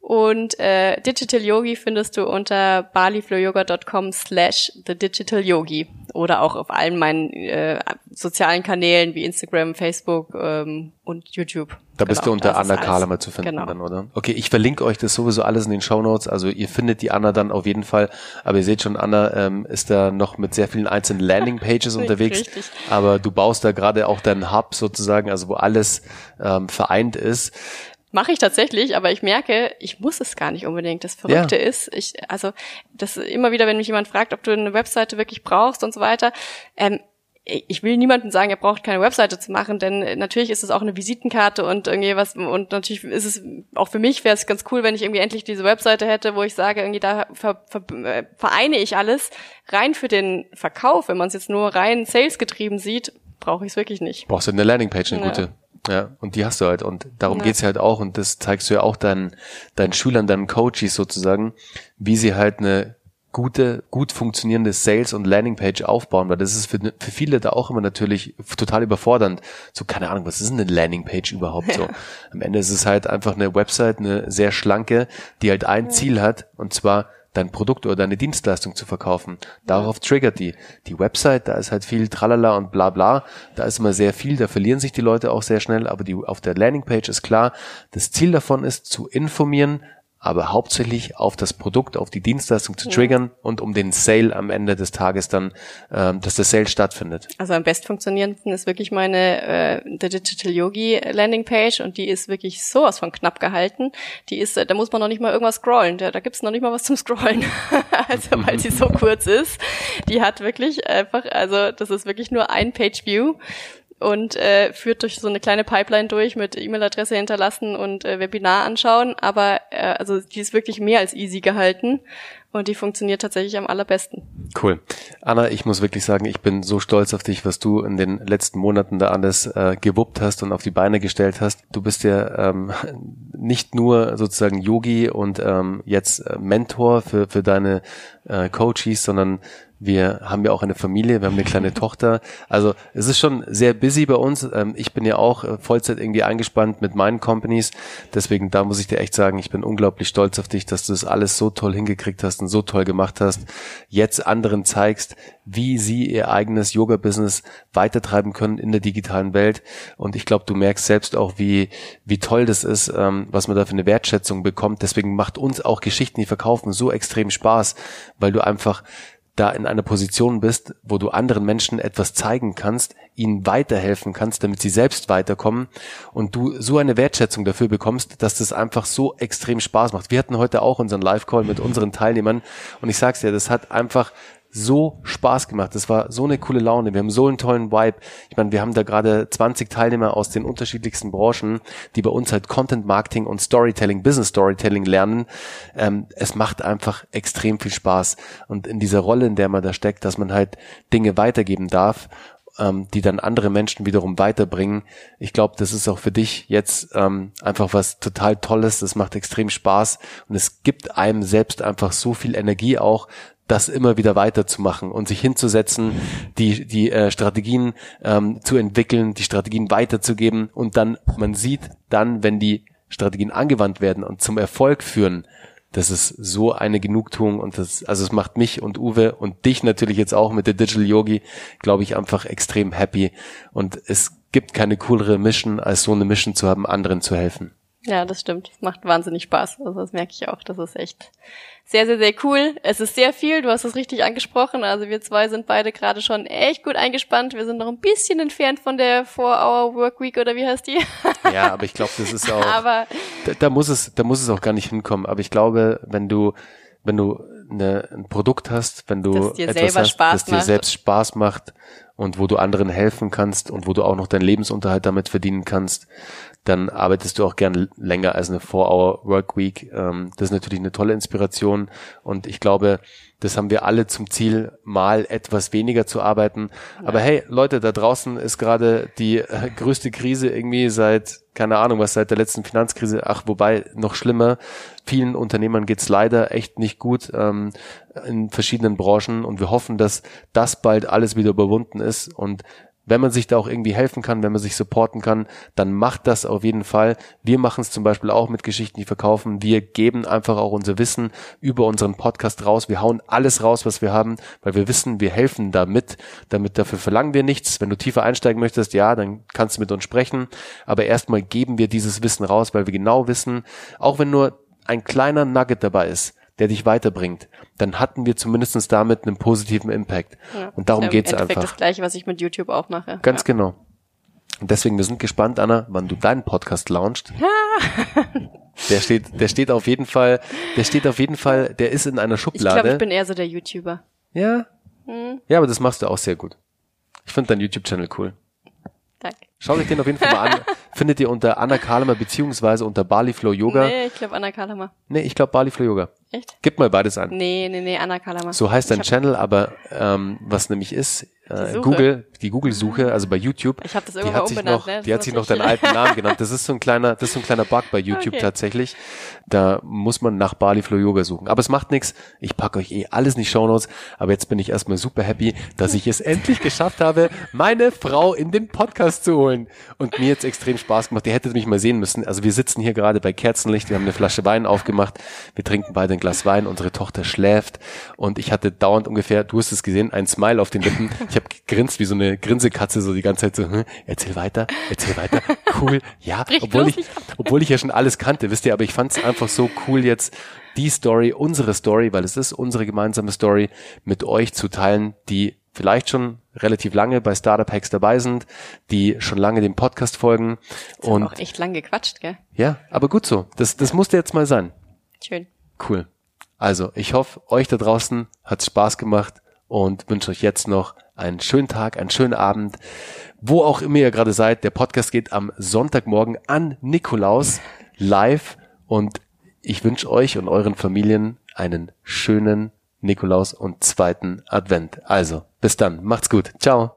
Speaker 2: Und äh, Digital Yogi findest du unter baliflowyoga.com slash the digital yogi oder auch auf allen meinen äh, sozialen Kanälen wie Instagram, Facebook ähm, und YouTube.
Speaker 1: Da bist genau, du unter Anna Kahlemer zu finden genau. dann, oder? Okay, ich verlinke euch das sowieso alles in den Show Notes. Also ihr findet die Anna dann auf jeden Fall. Aber ihr seht schon, Anna ähm, ist da noch mit sehr vielen einzelnen Landingpages unterwegs. Richtig. Aber du baust da gerade auch deinen Hub sozusagen, also wo alles ähm, vereint ist.
Speaker 2: Mache ich tatsächlich, aber ich merke, ich muss es gar nicht unbedingt. Das Verrückte ja. ist, ich, also das immer wieder, wenn mich jemand fragt, ob du eine Webseite wirklich brauchst und so weiter, ähm, ich will niemandem sagen, er braucht keine Webseite zu machen, denn natürlich ist es auch eine Visitenkarte und irgendwie was und natürlich ist es auch für mich wäre es ganz cool, wenn ich irgendwie endlich diese Webseite hätte, wo ich sage, irgendwie da ver, ver, äh, vereine ich alles rein für den Verkauf. Wenn man es jetzt nur rein Sales getrieben sieht, brauche ich es wirklich nicht.
Speaker 1: Brauchst du eine Landingpage, eine ja. gute. Ja, und die hast du halt. Und darum ja. geht's ja halt auch. Und das zeigst du ja auch deinen, deinen Schülern, deinen Coaches sozusagen, wie sie halt eine gute, gut funktionierende Sales- und Landingpage aufbauen, weil das ist für, für viele da auch immer natürlich total überfordernd. So, keine Ahnung, was ist denn eine Landingpage überhaupt ja. so? Am Ende ist es halt einfach eine Website, eine sehr schlanke, die halt ein ja. Ziel hat, und zwar dein Produkt oder deine Dienstleistung zu verkaufen. Darauf triggert die. Die Website, da ist halt viel Tralala und bla bla. Da ist immer sehr viel, da verlieren sich die Leute auch sehr schnell, aber die, auf der Landingpage ist klar, das Ziel davon ist zu informieren, aber hauptsächlich auf das Produkt, auf die Dienstleistung zu triggern ja. und um den Sale am Ende des Tages dann, ähm, dass der Sale stattfindet.
Speaker 2: Also am best funktionierenden ist wirklich meine äh, The Digital Yogi Landingpage und die ist wirklich sowas von knapp gehalten. Die ist, äh, da muss man noch nicht mal irgendwas scrollen. Da, da gibt's noch nicht mal was zum Scrollen, also weil sie so kurz ist. Die hat wirklich einfach, also das ist wirklich nur ein Page View und äh, führt durch so eine kleine Pipeline durch mit E-Mail-Adresse hinterlassen und äh, Webinar anschauen. Aber äh, also die ist wirklich mehr als easy gehalten und die funktioniert tatsächlich am allerbesten.
Speaker 1: Cool. Anna, ich muss wirklich sagen, ich bin so stolz auf dich, was du in den letzten Monaten da alles äh, gewuppt hast und auf die Beine gestellt hast. Du bist ja ähm, nicht nur sozusagen Yogi und ähm, jetzt äh, Mentor für, für deine äh, Coaches, sondern wir haben ja auch eine Familie, wir haben eine kleine Tochter. Also es ist schon sehr busy bei uns. Ähm, ich bin ja auch äh, Vollzeit irgendwie eingespannt mit meinen Companies. Deswegen, da muss ich dir echt sagen, ich bin unglaublich stolz auf dich, dass du das alles so toll hingekriegt hast und so toll gemacht hast. Jetzt anderen zeigst, wie sie ihr eigenes Yoga-Business weitertreiben können in der digitalen Welt. Und ich glaube, du merkst selbst auch, wie, wie toll das ist, ähm, was man da für eine Wertschätzung bekommt. Deswegen macht uns auch Geschichten, die verkaufen, so extrem Spaß, weil du einfach da in einer Position bist, wo du anderen Menschen etwas zeigen kannst, ihnen weiterhelfen kannst, damit sie selbst weiterkommen und du so eine Wertschätzung dafür bekommst, dass das einfach so extrem Spaß macht. Wir hatten heute auch unseren Live-Call mit unseren Teilnehmern und ich sag's dir, das hat einfach so Spaß gemacht. Das war so eine coole Laune. Wir haben so einen tollen Vibe. Ich meine, wir haben da gerade 20 Teilnehmer aus den unterschiedlichsten Branchen, die bei uns halt Content Marketing und Storytelling, Business Storytelling lernen. Ähm, es macht einfach extrem viel Spaß. Und in dieser Rolle, in der man da steckt, dass man halt Dinge weitergeben darf ähm, die dann andere Menschen wiederum weiterbringen. Ich glaube, das ist auch für dich jetzt ähm, einfach was total Tolles. Das macht extrem Spaß und es gibt einem selbst einfach so viel Energie auch, das immer wieder weiterzumachen und sich hinzusetzen, die die äh, Strategien ähm, zu entwickeln, die Strategien weiterzugeben und dann man sieht dann, wenn die Strategien angewandt werden und zum Erfolg führen, das ist so eine Genugtuung und das, also es macht mich und Uwe und dich natürlich jetzt auch mit der Digital Yogi, glaube ich, einfach extrem happy. Und es gibt keine coolere Mission, als so eine Mission zu haben, anderen zu helfen.
Speaker 2: Ja, das stimmt. Das macht wahnsinnig Spaß. Also das merke ich auch. Das ist echt sehr, sehr, sehr cool. Es ist sehr viel. Du hast es richtig angesprochen. Also wir zwei sind beide gerade schon echt gut eingespannt. Wir sind noch ein bisschen entfernt von der Four-Hour Work Week oder wie heißt die?
Speaker 1: Ja, aber ich glaube, das ist auch. aber da, da muss es, da muss es auch gar nicht hinkommen. Aber ich glaube, wenn du, wenn du eine, ein Produkt hast, wenn du etwas hast, das dir selbst Spaß macht und wo du anderen helfen kannst und wo du auch noch deinen Lebensunterhalt damit verdienen kannst, dann arbeitest du auch gern länger als eine Four-Hour-Work-Week. Ähm, das ist natürlich eine tolle Inspiration und ich glaube, das haben wir alle zum Ziel, mal etwas weniger zu arbeiten. Ja. Aber hey, Leute, da draußen ist gerade die äh, größte Krise irgendwie seit, keine Ahnung, was seit der letzten Finanzkrise. Ach, wobei noch schlimmer. Vielen Unternehmern geht's leider echt nicht gut ähm, in verschiedenen Branchen und wir hoffen, dass das bald alles wieder überwunden ist und wenn man sich da auch irgendwie helfen kann, wenn man sich supporten kann, dann macht das auf jeden Fall. Wir machen es zum Beispiel auch mit Geschichten, die verkaufen. Wir geben einfach auch unser Wissen über unseren Podcast raus. Wir hauen alles raus, was wir haben, weil wir wissen, wir helfen damit. Damit dafür verlangen wir nichts. Wenn du tiefer einsteigen möchtest, ja, dann kannst du mit uns sprechen. Aber erstmal geben wir dieses Wissen raus, weil wir genau wissen, auch wenn nur ein kleiner Nugget dabei ist, der dich weiterbringt, dann hatten wir zumindestens damit einen positiven Impact. Ja, und darum geht's einfach.
Speaker 2: das gleiche, was ich mit YouTube auch mache.
Speaker 1: Ganz ja. genau. Und deswegen, wir sind gespannt, Anna, wann du deinen Podcast launchst. der steht, der steht auf jeden Fall, der steht auf jeden Fall, der ist in einer Schublade. Ich
Speaker 2: glaube, ich bin eher so der YouTuber.
Speaker 1: Ja? Hm. Ja, aber das machst du auch sehr gut. Ich finde deinen YouTube-Channel cool.
Speaker 2: Danke.
Speaker 1: Schaut euch den auf jeden Fall mal an. Findet ihr unter Anna Kalemer beziehungsweise unter Bali Flow Yoga.
Speaker 2: Nee, ich glaube Anna Kalemer.
Speaker 1: Nee, ich glaube Bali Flow Yoga.
Speaker 2: Echt?
Speaker 1: Gib mal beides an.
Speaker 2: Nee, nee, nee, Anna Kalemer.
Speaker 1: So heißt dein Channel, aber ähm, was nämlich ist, äh, Google, die Google-Suche, also bei YouTube.
Speaker 2: Ich habe das die hat
Speaker 1: sich noch, ne? Die hat sich noch deinen alten Namen genannt. Das ist so ein kleiner, das ist so ein kleiner Bug bei YouTube okay. tatsächlich. Da muss man nach Bali Flow Yoga suchen. Aber es macht nichts. Ich packe euch eh alles in die Shownotes. Aber jetzt bin ich erstmal super happy, dass ich es endlich geschafft habe, meine Frau in den Podcast zu holen. Und mir jetzt extrem Spaß gemacht. Ihr hättet mich mal sehen müssen. Also wir sitzen hier gerade bei Kerzenlicht. Wir haben eine Flasche Wein aufgemacht. Wir trinken beide ein Glas Wein. Unsere Tochter schläft. Und ich hatte dauernd ungefähr, du hast es gesehen, ein Smile auf den Lippen. Ich habe grinst wie so eine Grinsekatze so die ganze Zeit so, hm, erzähl weiter, erzähl weiter, cool, ja, obwohl ich, obwohl ich ja schon alles kannte, wisst ihr, aber ich fand es einfach so cool jetzt die Story, unsere Story, weil es ist unsere gemeinsame Story, mit euch zu teilen, die vielleicht schon relativ lange bei Startup Hacks dabei sind, die schon lange dem Podcast folgen.
Speaker 2: Das und auch echt lang gequatscht, gell?
Speaker 1: Ja, aber gut so. Das, das musste jetzt mal sein.
Speaker 2: Schön.
Speaker 1: Cool. Also, ich hoffe, euch da draußen hat's Spaß gemacht und wünsche euch jetzt noch einen schönen Tag, einen schönen Abend, wo auch immer ihr gerade seid. Der Podcast geht am Sonntagmorgen an Nikolaus live und ich wünsche euch und euren Familien einen schönen Nikolaus und zweiten Advent. Also, bis dann. Macht's gut. Ciao.